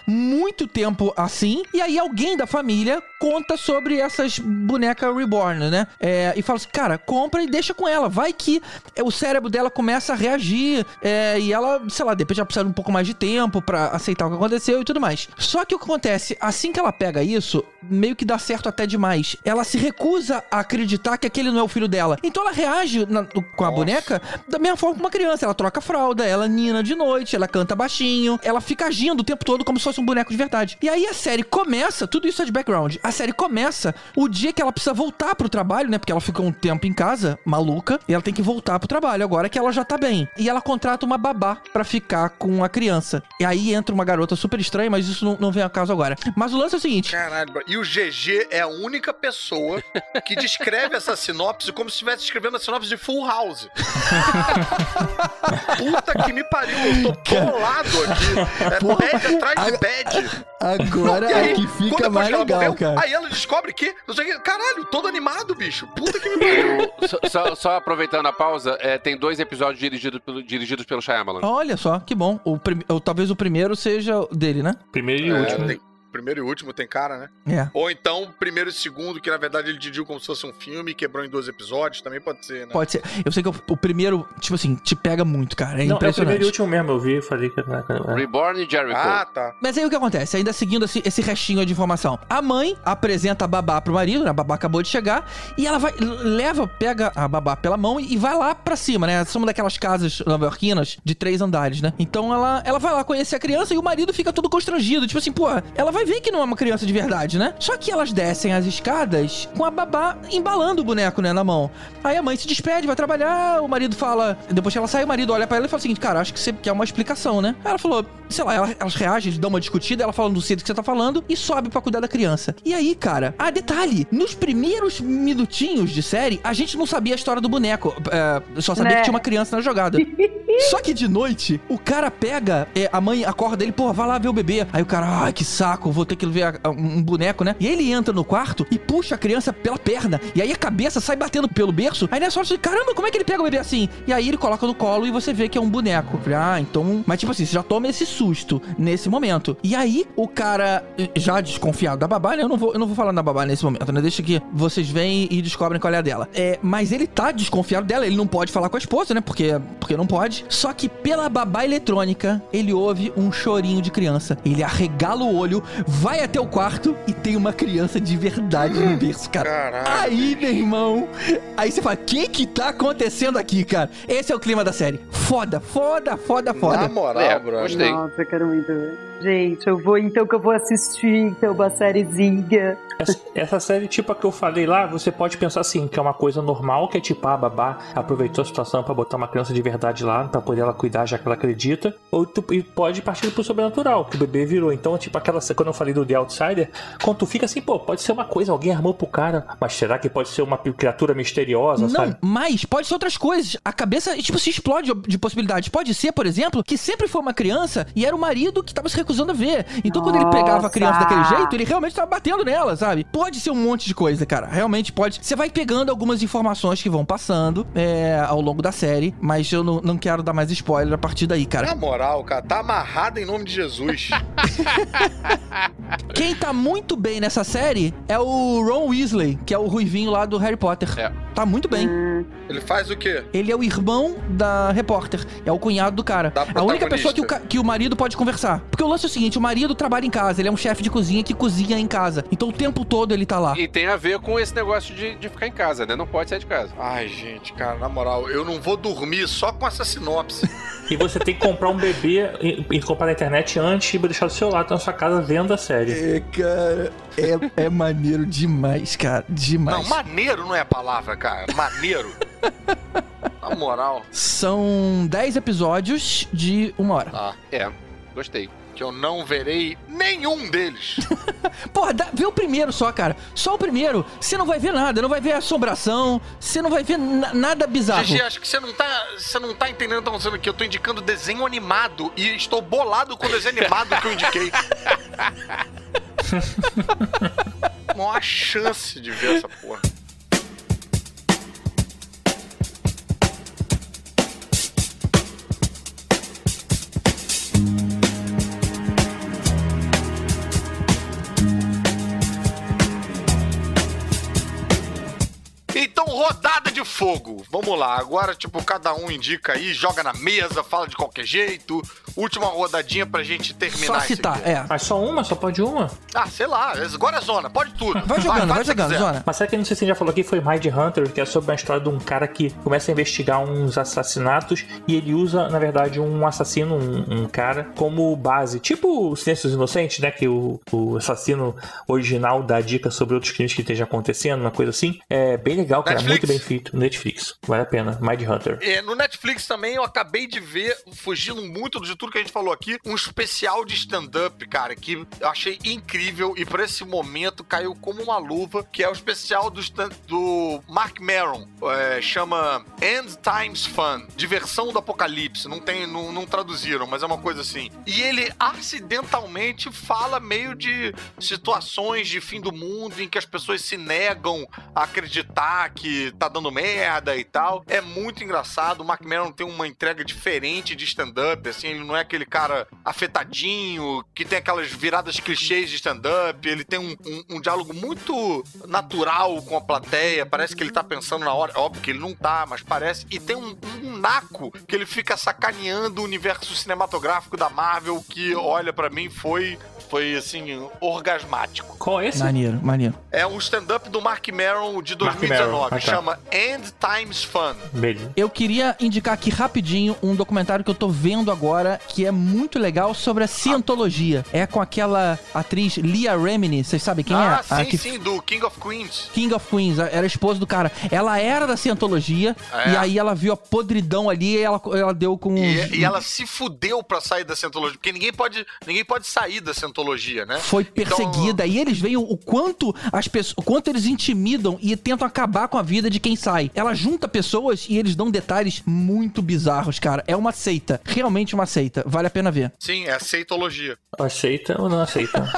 muito tempo assim. E aí alguém da família conta sobre essas bonecas reborn, né? É, e fala assim, cara, compra e deixa com ela. Vai que o cérebro dela começa a reagir é, e ela, sei lá, de repente ela precisa de um pouco mais de tempo pra aceitar o que aconteceu e tudo mais. Só que o que acontece, assim que ela pega isso, meio que dá certo até demais. Ela se recusa a acreditar que aquele não é o filho dela. Então ela reage na- com a boneca da mesma forma que uma criança. Ela troca fralda, ela nina de noite, ela canta baixinho, ela fica agindo o tempo todo como se fosse um boneco de verdade. E aí a série começa, tudo isso é de background. A série começa o dia que ela precisa voltar pro trabalho, né? Porque ela ficou um tempo em casa, maluca, e ela tem que voltar pro trabalho agora que ela já tá bem. E ela contrata uma babá pra ficar com a criança. E aí entra uma garota super estranha, mas isso não, não vem a caso agora. Mas o lance é o seguinte: Caralho, bro. e o GG é a única pessoa que descreve essa sinopse como se estivesse escrevendo a sinopse de Full House. Puta que me pariu, eu tô bolado aqui. É bad atrás de bad. Agora E aí, é que fica mais legal, morreu, cara. Aí ela descobre que, não sei o que, caralho, todo animado, bicho. Puta que me pariu. Só, só- só aproveitando a pausa, é, tem dois episódios dirigidos pelo, dirigidos pelo Shyamalan. Olha só, que bom. O prim- ou talvez o primeiro seja o dele, né? Primeiro e É, último. tem- primeiro e último tem cara, né? É. Ou então, primeiro e segundo, que na verdade ele dirigiu como se fosse um filme e quebrou em dois episódios, também pode ser, né? Pode ser. Eu sei que o, o primeiro, tipo assim, te pega muito, cara. É Não, é o impressionante. primeiro e último mesmo, eu vi e falei que... É. Reborn e Jericho. Ah, tá. Mas aí o que acontece? Ainda seguindo esse, esse restinho de informação. A mãe apresenta a babá pro marido, né? A babá acabou de chegar. E ela vai, leva, pega a babá pela mão e vai lá pra cima, né? São daquelas casas nova-iorquinas de três andares, né? Então ela, ela vai lá conhecer a criança e o marido fica todo constrangido. Tipo assim, pô, ela vai ver que não é uma criança de verdade, né? Só que elas descem as escadas com a babá embalando o boneco, né, na mão. Aí a mãe se despede, vai trabalhar, o marido fala. Depois que ela sai, o marido olha pra ela e fala o seguinte: Cara, acho que você quer uma explicação, né? Aí ela falou, sei lá, ela- elas reagem, dão uma discutida, ela fala do cedo que você tá falando e sobe pra cuidar da criança. E aí, cara, ah, detalhe: nos primeiros minutinhos de série, a gente não sabia a história do boneco. É, só sabia Né? que tinha uma criança na jogada. Só que de noite, o cara pega, é, a mãe acorda ele, pô, vai lá ver o bebê. Aí o cara, ai, que saco, vou ter que ver um boneco, né? E ele entra no quarto e puxa a criança pela perna. E aí a cabeça sai batendo pelo berço. Aí nessa hora você, caramba, como é que ele pega o bebê assim? E aí ele coloca no colo e você vê que é um boneco. Ah, então. Mas tipo assim, você já toma esse susto nesse momento. E aí o cara, já desconfiado da babá, né? Eu não vou, eu não vou falar da babá nesse momento, né? Deixa que vocês vêm e descobrem qual é a dela. É, mas ele tá desconfiado dela, ele não pode falar com a esposa, né? Porque, porque não pode. Só que pela babá eletrônica, ele ouve um chorinho de criança. Ele arregala o olho, vai até o quarto e tem uma criança de verdade no berço, cara. Caralho. Aí, meu irmão, aí você fala, o que que tá acontecendo aqui, cara? Esse é o clima da série. Foda, foda, foda, Na foda. moral, É, brother. gostei. Nossa, eu quero muito ver. Gente, eu vou então que eu vou assistir então uma sériezinha. Essa, essa série, tipo a que eu falei lá, você pode pensar assim, que é uma coisa normal, que é tipo, a babá aproveitou a situação pra botar uma criança de verdade lá, pra poder ela cuidar, já que ela acredita. Ou tu e pode partir pro sobrenatural, que o bebê virou. Então, tipo, aquela quando eu falei do The Outsider, quando tu fica assim, pô, pode ser uma coisa, alguém armou pro cara, mas será que pode ser uma criatura misteriosa, Não, sabe? mas pode ser outras coisas. A cabeça, tipo, se explode de possibilidades. Pode ser, por exemplo, que sempre foi uma criança e era o marido que tava se recusando a ver. Então, quando ele pegava a criança Nossa. daquele jeito, ele realmente tava batendo nela, sabe? Pode ser um monte de coisa, cara. Realmente pode. Você vai pegando algumas informações que vão passando é, ao longo da série, mas eu não, não quero dar mais spoiler a partir daí, cara. Na moral, cara, tá amarrado em nome de Jesus. Quem tá muito bem nessa série é o Ron Weasley, que é o ruivinho lá do Harry Potter. É. Tá muito bem. Ele faz o quê? Ele é o irmão da repórter. É o cunhado do cara. Da a única pessoa que o, que o marido pode conversar. Porque o lance é o seguinte: o marido trabalha em casa, ele é um chefe de cozinha que cozinha em casa. Então o tempo todo ele tá lá. E tem a ver com esse negócio de, de ficar em casa, né? Não pode sair de casa. Ai, gente, cara, na moral, eu não vou dormir só com essa sinopse. E você tem que comprar um bebê e, e comprar na internet antes e deixar do seu lado na sua casa vendo a série. É, cara, é, é maneiro demais, cara. Demais. Não, maneiro não é a palavra, cara. Maneiro. Na moral. São 10 episódios de uma hora. Ah, É, gostei. Que eu não verei nenhum deles. Porra, dá- vê o primeiro só, cara. Só o primeiro. Você não vai ver nada, não vai ver assombração, você não vai ver na- nada bizarro. Gigi, acho que você não tá, você não tá entendendo o que tá acontecendo aqui. Eu tô indicando desenho animado e estou bolado com o desenho animado que eu indiquei. não há chance de ver essa porra. Então, rodada de fogo. Vamos lá. Agora, tipo, cada um indica aí, joga na mesa, fala de qualquer jeito. Última rodadinha pra gente terminar Só isso citar, aqui. é. Mas só uma? Só pode uma? Ah, sei lá. Agora é zona. Pode tudo. Vai jogando, vai, que jogando, quiser. Zona. Mas sabe que não sei se você já falou aqui, foi Mind Hunter, que é sobre uma história de um cara que começa a investigar uns assassinatos e ele usa, na verdade, um assassino, um, um cara, como base. Tipo o Silêncios Inocentes, né? Que o, o assassino original dá dica sobre outros crimes que estejam acontecendo, uma coisa assim. É bem legal, cara. Netflix? Muito bem feito. Netflix. Vale a pena. Mind Hunter. É, no Netflix também eu acabei de ver, fugindo muito de tudo que a gente falou aqui, um especial de stand-up, cara, que eu achei incrível e por esse momento caiu como uma luva, que é o especial do, stand- do Mark Maron. É, chama End Times Fun, Diversão do Apocalipse. Não tem, não, não traduziram, mas é uma coisa assim. E ele acidentalmente fala meio de situações de fim do mundo em que as pessoas se negam a acreditar que tá dando merda e tal. É muito engraçado. O Mark Maron tem uma entrega diferente de stand-up, assim, ele não é aquele cara afetadinho, que tem aquelas viradas clichês de stand-up. Ele tem um, um- um diálogo muito natural com a plateia. Parece que ele tá pensando na hora. Óbvio que ele não tá, mas parece. E tem um, um naco que ele fica sacaneando o universo cinematográfico da Marvel, que, olha, pra mim foi. Foi assim, orgasmático. Qual é esse? Maneiro, maneiro. É um stand-up do Mark Maron de Mark 2019. Maron, ah, tá. Chama End Times Fun. Beleza. Eu queria indicar aqui rapidinho um documentário que eu tô vendo agora, que é muito legal sobre a cientologia. É com aquela atriz Leah Remini, vocês sabem quem ah, é? A sim, que sim, do King of Queens. King of Queens, era a esposa do cara. Ela era da cientologia, É. e aí ela viu a podridão ali e ela, ela deu com. E, e ela se fudeu pra sair da Scientologia, porque ninguém pode, ninguém pode sair da Scientologia, né? Foi perseguida. E eles veem o, quanto as pessoas. O quanto eles intimidam e tentam acabar com a vida de quem sai. Ela junta pessoas e eles dão detalhes muito bizarros, cara. É uma seita. Realmente uma seita. Vale a pena ver. Sim, é Seitologia. Aceita ou não aceita?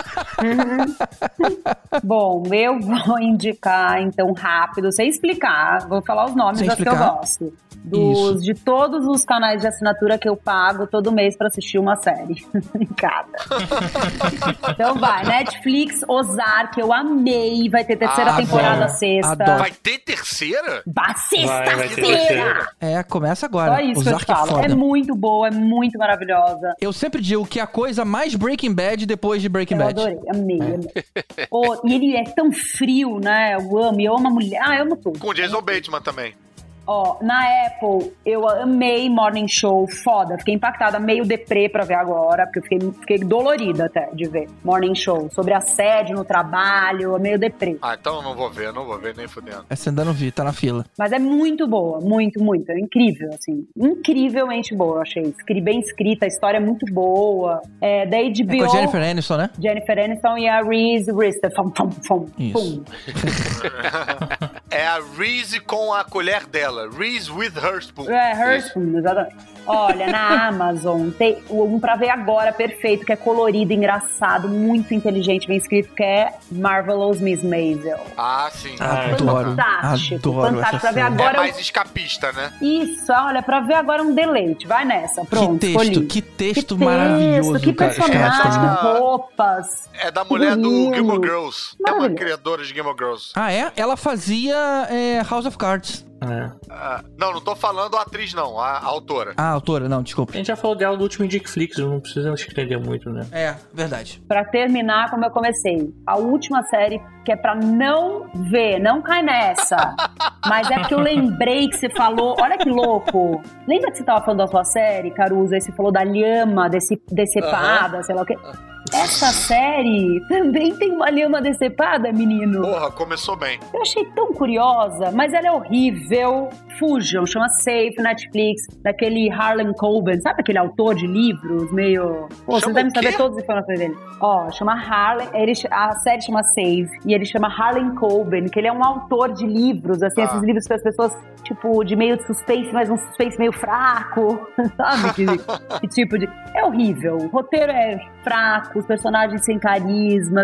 Bom, eu vou indicar, então, rápido, sem explicar. Vou falar os nomes Sem das que eu gosto. Dos, Isso. de todos os canais de assinatura que eu pago todo mês pra assistir uma série. Cada. Então vai, Netflix, Ozark, eu amei. Vai ter terceira Adoro, temporada sexta. adoro. Vai ter terceira? Ter sexta-feira! É, começa agora. Só isso o que eu te é falo. foda. É muito boa, é muito maravilhosa. Eu sempre digo que é a coisa mais Breaking Bad depois de Breaking Eu Bad. adorei, amei, amei. Oh, e ele é tão frio, né? Eu amo, eu amo a mulher. Ah, eu amo tudo. Com o Jason Bateman também. Ó, na Apple, eu amei Morning Show, foda. Fiquei impactada, meio deprê pra ver agora, porque eu fiquei, fiquei dolorida até de ver Morning Show. Sobre assédio no trabalho, meio deprê. Ah, então eu não vou ver, não vou ver nem fudendo. Essa ainda não vi, tá na fila. Mas é muito boa, muito, muito. É incrível, assim. Incrivelmente boa, eu achei. Escri- Bem escrita, a história é muito boa. É da HBO. É com a Jennifer Aniston, né? Jennifer Aniston e a Reese Witherspoon. Isso. pum. É a Reese com a colher dela. Reese with her spoon. É, Herspoon, exatamente. Olha, na Amazon tem um pra ver agora perfeito, que é colorido, engraçado, muito inteligente, bem escrito, que é Marvelous Miss Maisel. Ah, sim. Ah, Adoro. Fantástico, Adoro fantástico essa pra ver agora. é mais escapista, né? Isso, olha, pra ver agora um deleite. Vai nessa, pronto. que texto, escolhi. que texto maravilhoso. que cara, os caras personagem. Ah. que roupas. É da mulher do Bonito. Gilmore Girls. É uma Maravilhoso. criadora de Gilmore Girls. Ah, é? Ela fazia é, House of Cards. É. Ah, não, não tô falando a atriz, não. A, a autora. Ah, autora, não, desculpa. A gente já falou dela no último Dickflix, não precisa estender muito, né? É, verdade. Pra terminar como eu comecei. A última série que é pra não ver, não cai nessa. Mas é porque eu lembrei que você falou. Olha que louco. Lembra que você tava falando da sua série, Caruso? Aí você falou da lhama desse, decepada, sei lá o quê. Essa série também tem uma lhama decepada, menino. Porra, começou bem. Eu achei tão curiosa, mas ela é horrível. Fujam, chama Safe, Netflix, daquele Harlan Coben, sabe aquele autor de livros meio. Pô, vocês Chama devem o saber todas as informações dele. Ó, chama Harlan, ele, a série chama Save, e ele chama Harlan Coben, que ele é um autor de livros, assim, Ah. esses livros que as pessoas, tipo, de meio de suspense, mas um suspense meio fraco, sabe? Que tipo de. É horrível. O roteiro é fraco, os personagens sem carisma.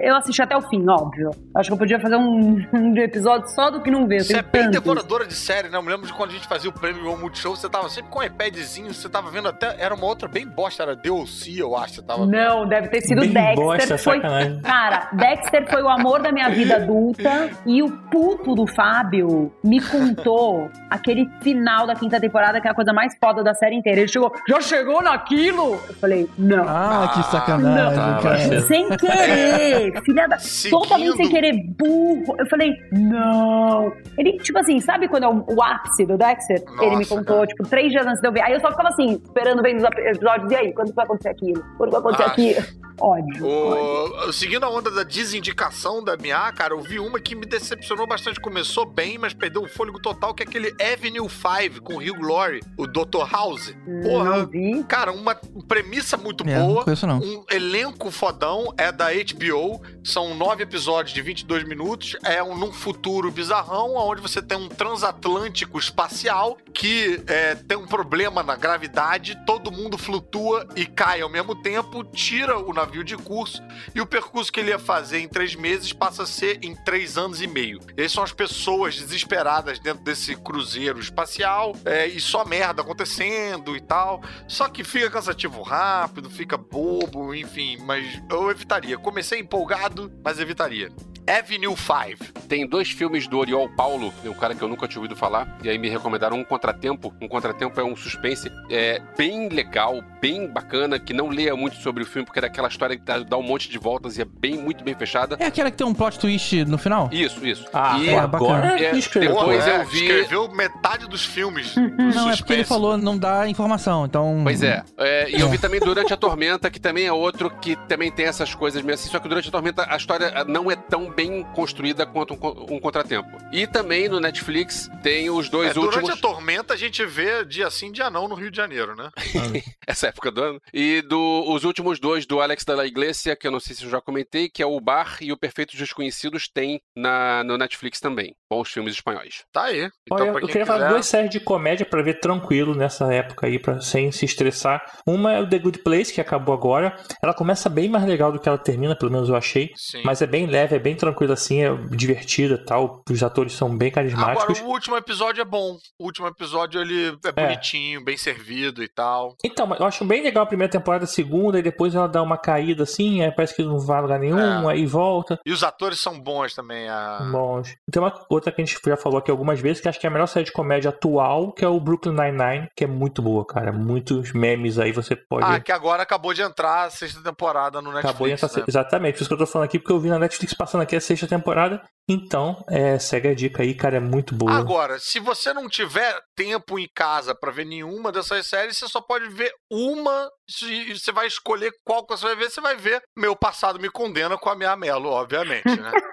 Eu assisti até o fim, óbvio. Acho que eu podia fazer um, um episódio só do que não vê. Você é bem tantos. devoradora de série, né? Eu me lembro de quando a gente fazia o prêmio One Multishow, você tava sempre com um iPadzinho, você tava vendo até. Era uma outra bem bosta, era DLC, eu acho. Você tava Não, deve ter sido Bem Dexter. bosta, foi... sacanagem. Cara, Dexter foi o amor da minha vida adulta e o puto do Fábio me contou aquele final da quinta temporada que é a coisa mais foda da série inteira. Ele chegou, já chegou naquilo? Eu falei, não. Ah, que sacanagem, tá, cara. Sem querer, filha da. Seguindo. Totalmente sem querer, burro. Eu falei, não. Ele, tipo assim, sabe quando é o, o ápice do Dexter? Nossa, Ele me contou, cara. tipo, três dias antes de eu ver. Aí eu só ficava assim, esperando ver nos episódios. E aí, quando vai acontecer aquilo? Quando vai acontecer Ah. aquilo? Ódio. ódio. O- seguindo a onda da desindicação da MA, cara, eu vi uma que me decepcionou bastante. Começou bem, mas perdeu o fôlego total, que é aquele Avenue 5 com o Hugh Laurie, o Dr. House. Porra, Não vi. cara, uma premissa muito É, não boa. Conheço não. Um elenco fodão, é da HBO, são nove episódios de 22 minutos, é um, num futuro bizarrão, onde você tem um transatlântico espacial que é, tem um problema na gravidade, todo mundo flutua e cai ao mesmo tempo, tira o navio de curso, e o percurso que ele ia fazer em três meses passa a ser em três anos e meio. Essas são as pessoas desesperadas dentro desse cruzeiro espacial, é, e só merda acontecendo e tal. Só que fica cansativo rápido, fica bobo, enfim, mas eu evitaria. Comecei empolgado, mas evitaria. Avenue 5. Tem dois filmes do Oriol Paulo, é um cara que eu nunca tinha ouvido falar, e aí me recomendaram um Contratempo. Um Contratempo é um suspense é, bem legal, bem bacana, que não leia muito sobre o filme, porque é daquela história que dá, dá um monte de voltas e é bem, muito bem fechada. É aquela que tem um plot twist no final? Isso, isso. Ah, e pô, agora é, depois é, eu vi. Escreveu metade dos filmes. Não, é porque ele falou não dá informação, então... Pois é. É, E eu vi também Durante a Tormenta, que também é outro que também tem essas coisas meio assim, só que Durante a Tormenta a história não é tão bem construída quanto um, um contratempo. E também no Netflix tem os dois É, durante últimos. a tormenta a gente vê dia sim, dia não no Rio de Janeiro, né? essa época do ano. E do, os últimos dois do Alex da La Iglesia, que eu não sei se eu já comentei, que é o Bar e o Perfeitos Desconhecidos, tem na, no Netflix também. Bons filmes espanhóis. Tá aí. Então, Olha, eu queria falar quiser... duas séries de comédia pra ver tranquilo nessa época aí, pra, sem se estressar. Uma é o The Good Place, que acabou agora. Ela começa bem mais legal do que ela termina, pelo menos eu achei. Sim. Mas é bem leve, é bem tranquilo assim, é divertida e tal. Os atores são bem Agora, carismáticos. o último episódio é bom. O último episódio, ele é bonitinho, bem servido e tal. Então, eu acho bem legal a primeira temporada, a segunda, e depois ela dá uma caída assim, aí parece que não vai a lugar nenhum, É. aí volta. E os atores são bons também. A... Bons. Tem uma outra que a gente já falou aqui algumas vezes, que acho que é a melhor série de comédia atual, que é o Brooklyn Nine-Nine, que é muito boa, cara. Muitos memes aí você pode. Ah, que agora acabou de entrar a sexta temporada no Netflix. Acabou de entrar. né? Exatamente, por isso que eu tô falando aqui, porque eu vi na Netflix passando aqui a sexta temporada. Então, é, segue a dica aí, cara, é muito boa. Agora, se você não tiver tempo em casa pra ver nenhuma dessas séries, você só pode ver uma. E você vai escolher qual que você vai ver. Você vai ver Meu Passado Me Condena com a minha Melo, obviamente, né?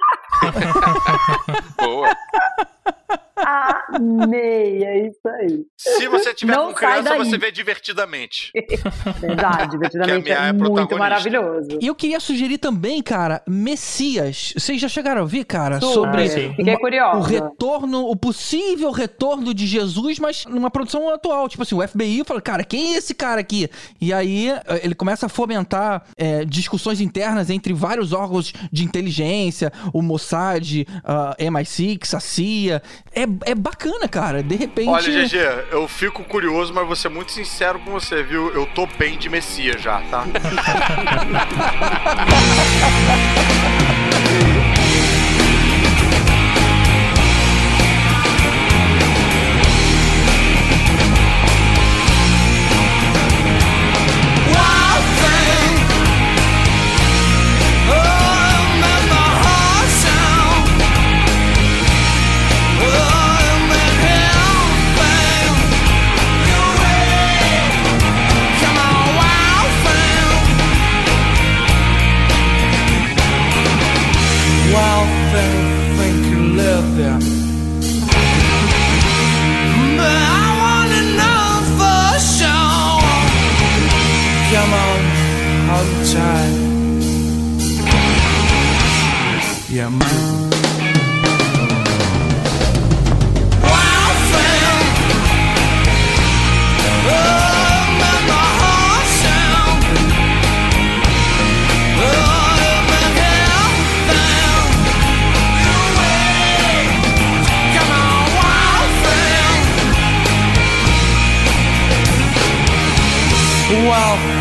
Boa. Amei, é isso aí. Se você tiver Não com sai criança, você vê divertidamente. Verdade, divertidamente é, é muito maravilhoso. E eu queria sugerir também, cara, Messias. Vocês já chegaram a ouvir, cara, Super. sobre Ah, uma- curiosa. o retorno, o possível retorno de Jesus, mas numa produção atual. Tipo assim, o FBI fala, cara, quem é esse cara aqui? E aí eh, ele começa a fomentar eh, discussões internas entre vários órgãos de inteligência, o Mossad, a MI6, a CIA. É, é bacana, cara. De repente. Olha, GG, eu fico curioso, mas vou ser muito sincero com você, viu? Eu tô bem de Messias já, tá?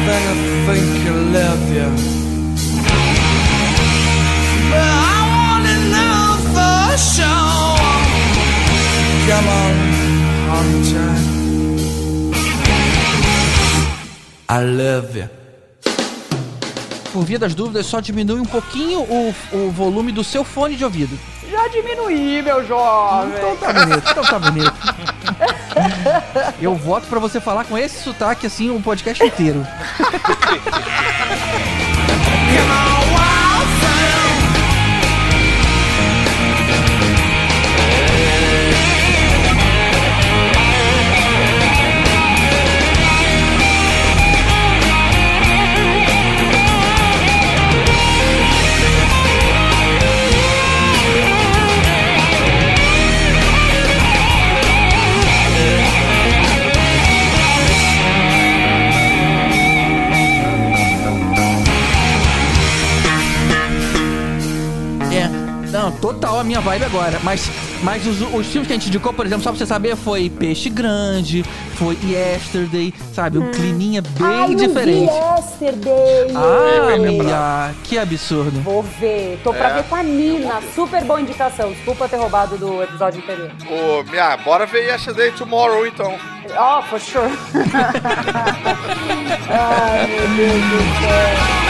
thing, I think you live here. But I wanna know for sure. Come on, hold tight. I love you. Por via das dúvidas, só diminui um pouquinho o, o volume do seu fone de ouvido. Já diminuí, meu jovem. Então tá bonito, então tá bonito. Eu voto pra você falar com esse sotaque assim o podcast inteiro. não, total a minha vibe agora. Mas, mas os, os filmes que a gente indicou, por exemplo, só pra você saber, foi Peixe Grande, foi Yesterday, sabe? Um climinha bem Ai, diferente. vi Yesterday. Ah. Mia, que absurdo. Vou ver. Tô pra É. ver com a Nina. Super boa indicação. Desculpa ter roubado do episódio anterior. Ô, Mia, bora ver Yesterday Tomorrow, então. Oh, for sure. Ai, meu Deus do céu.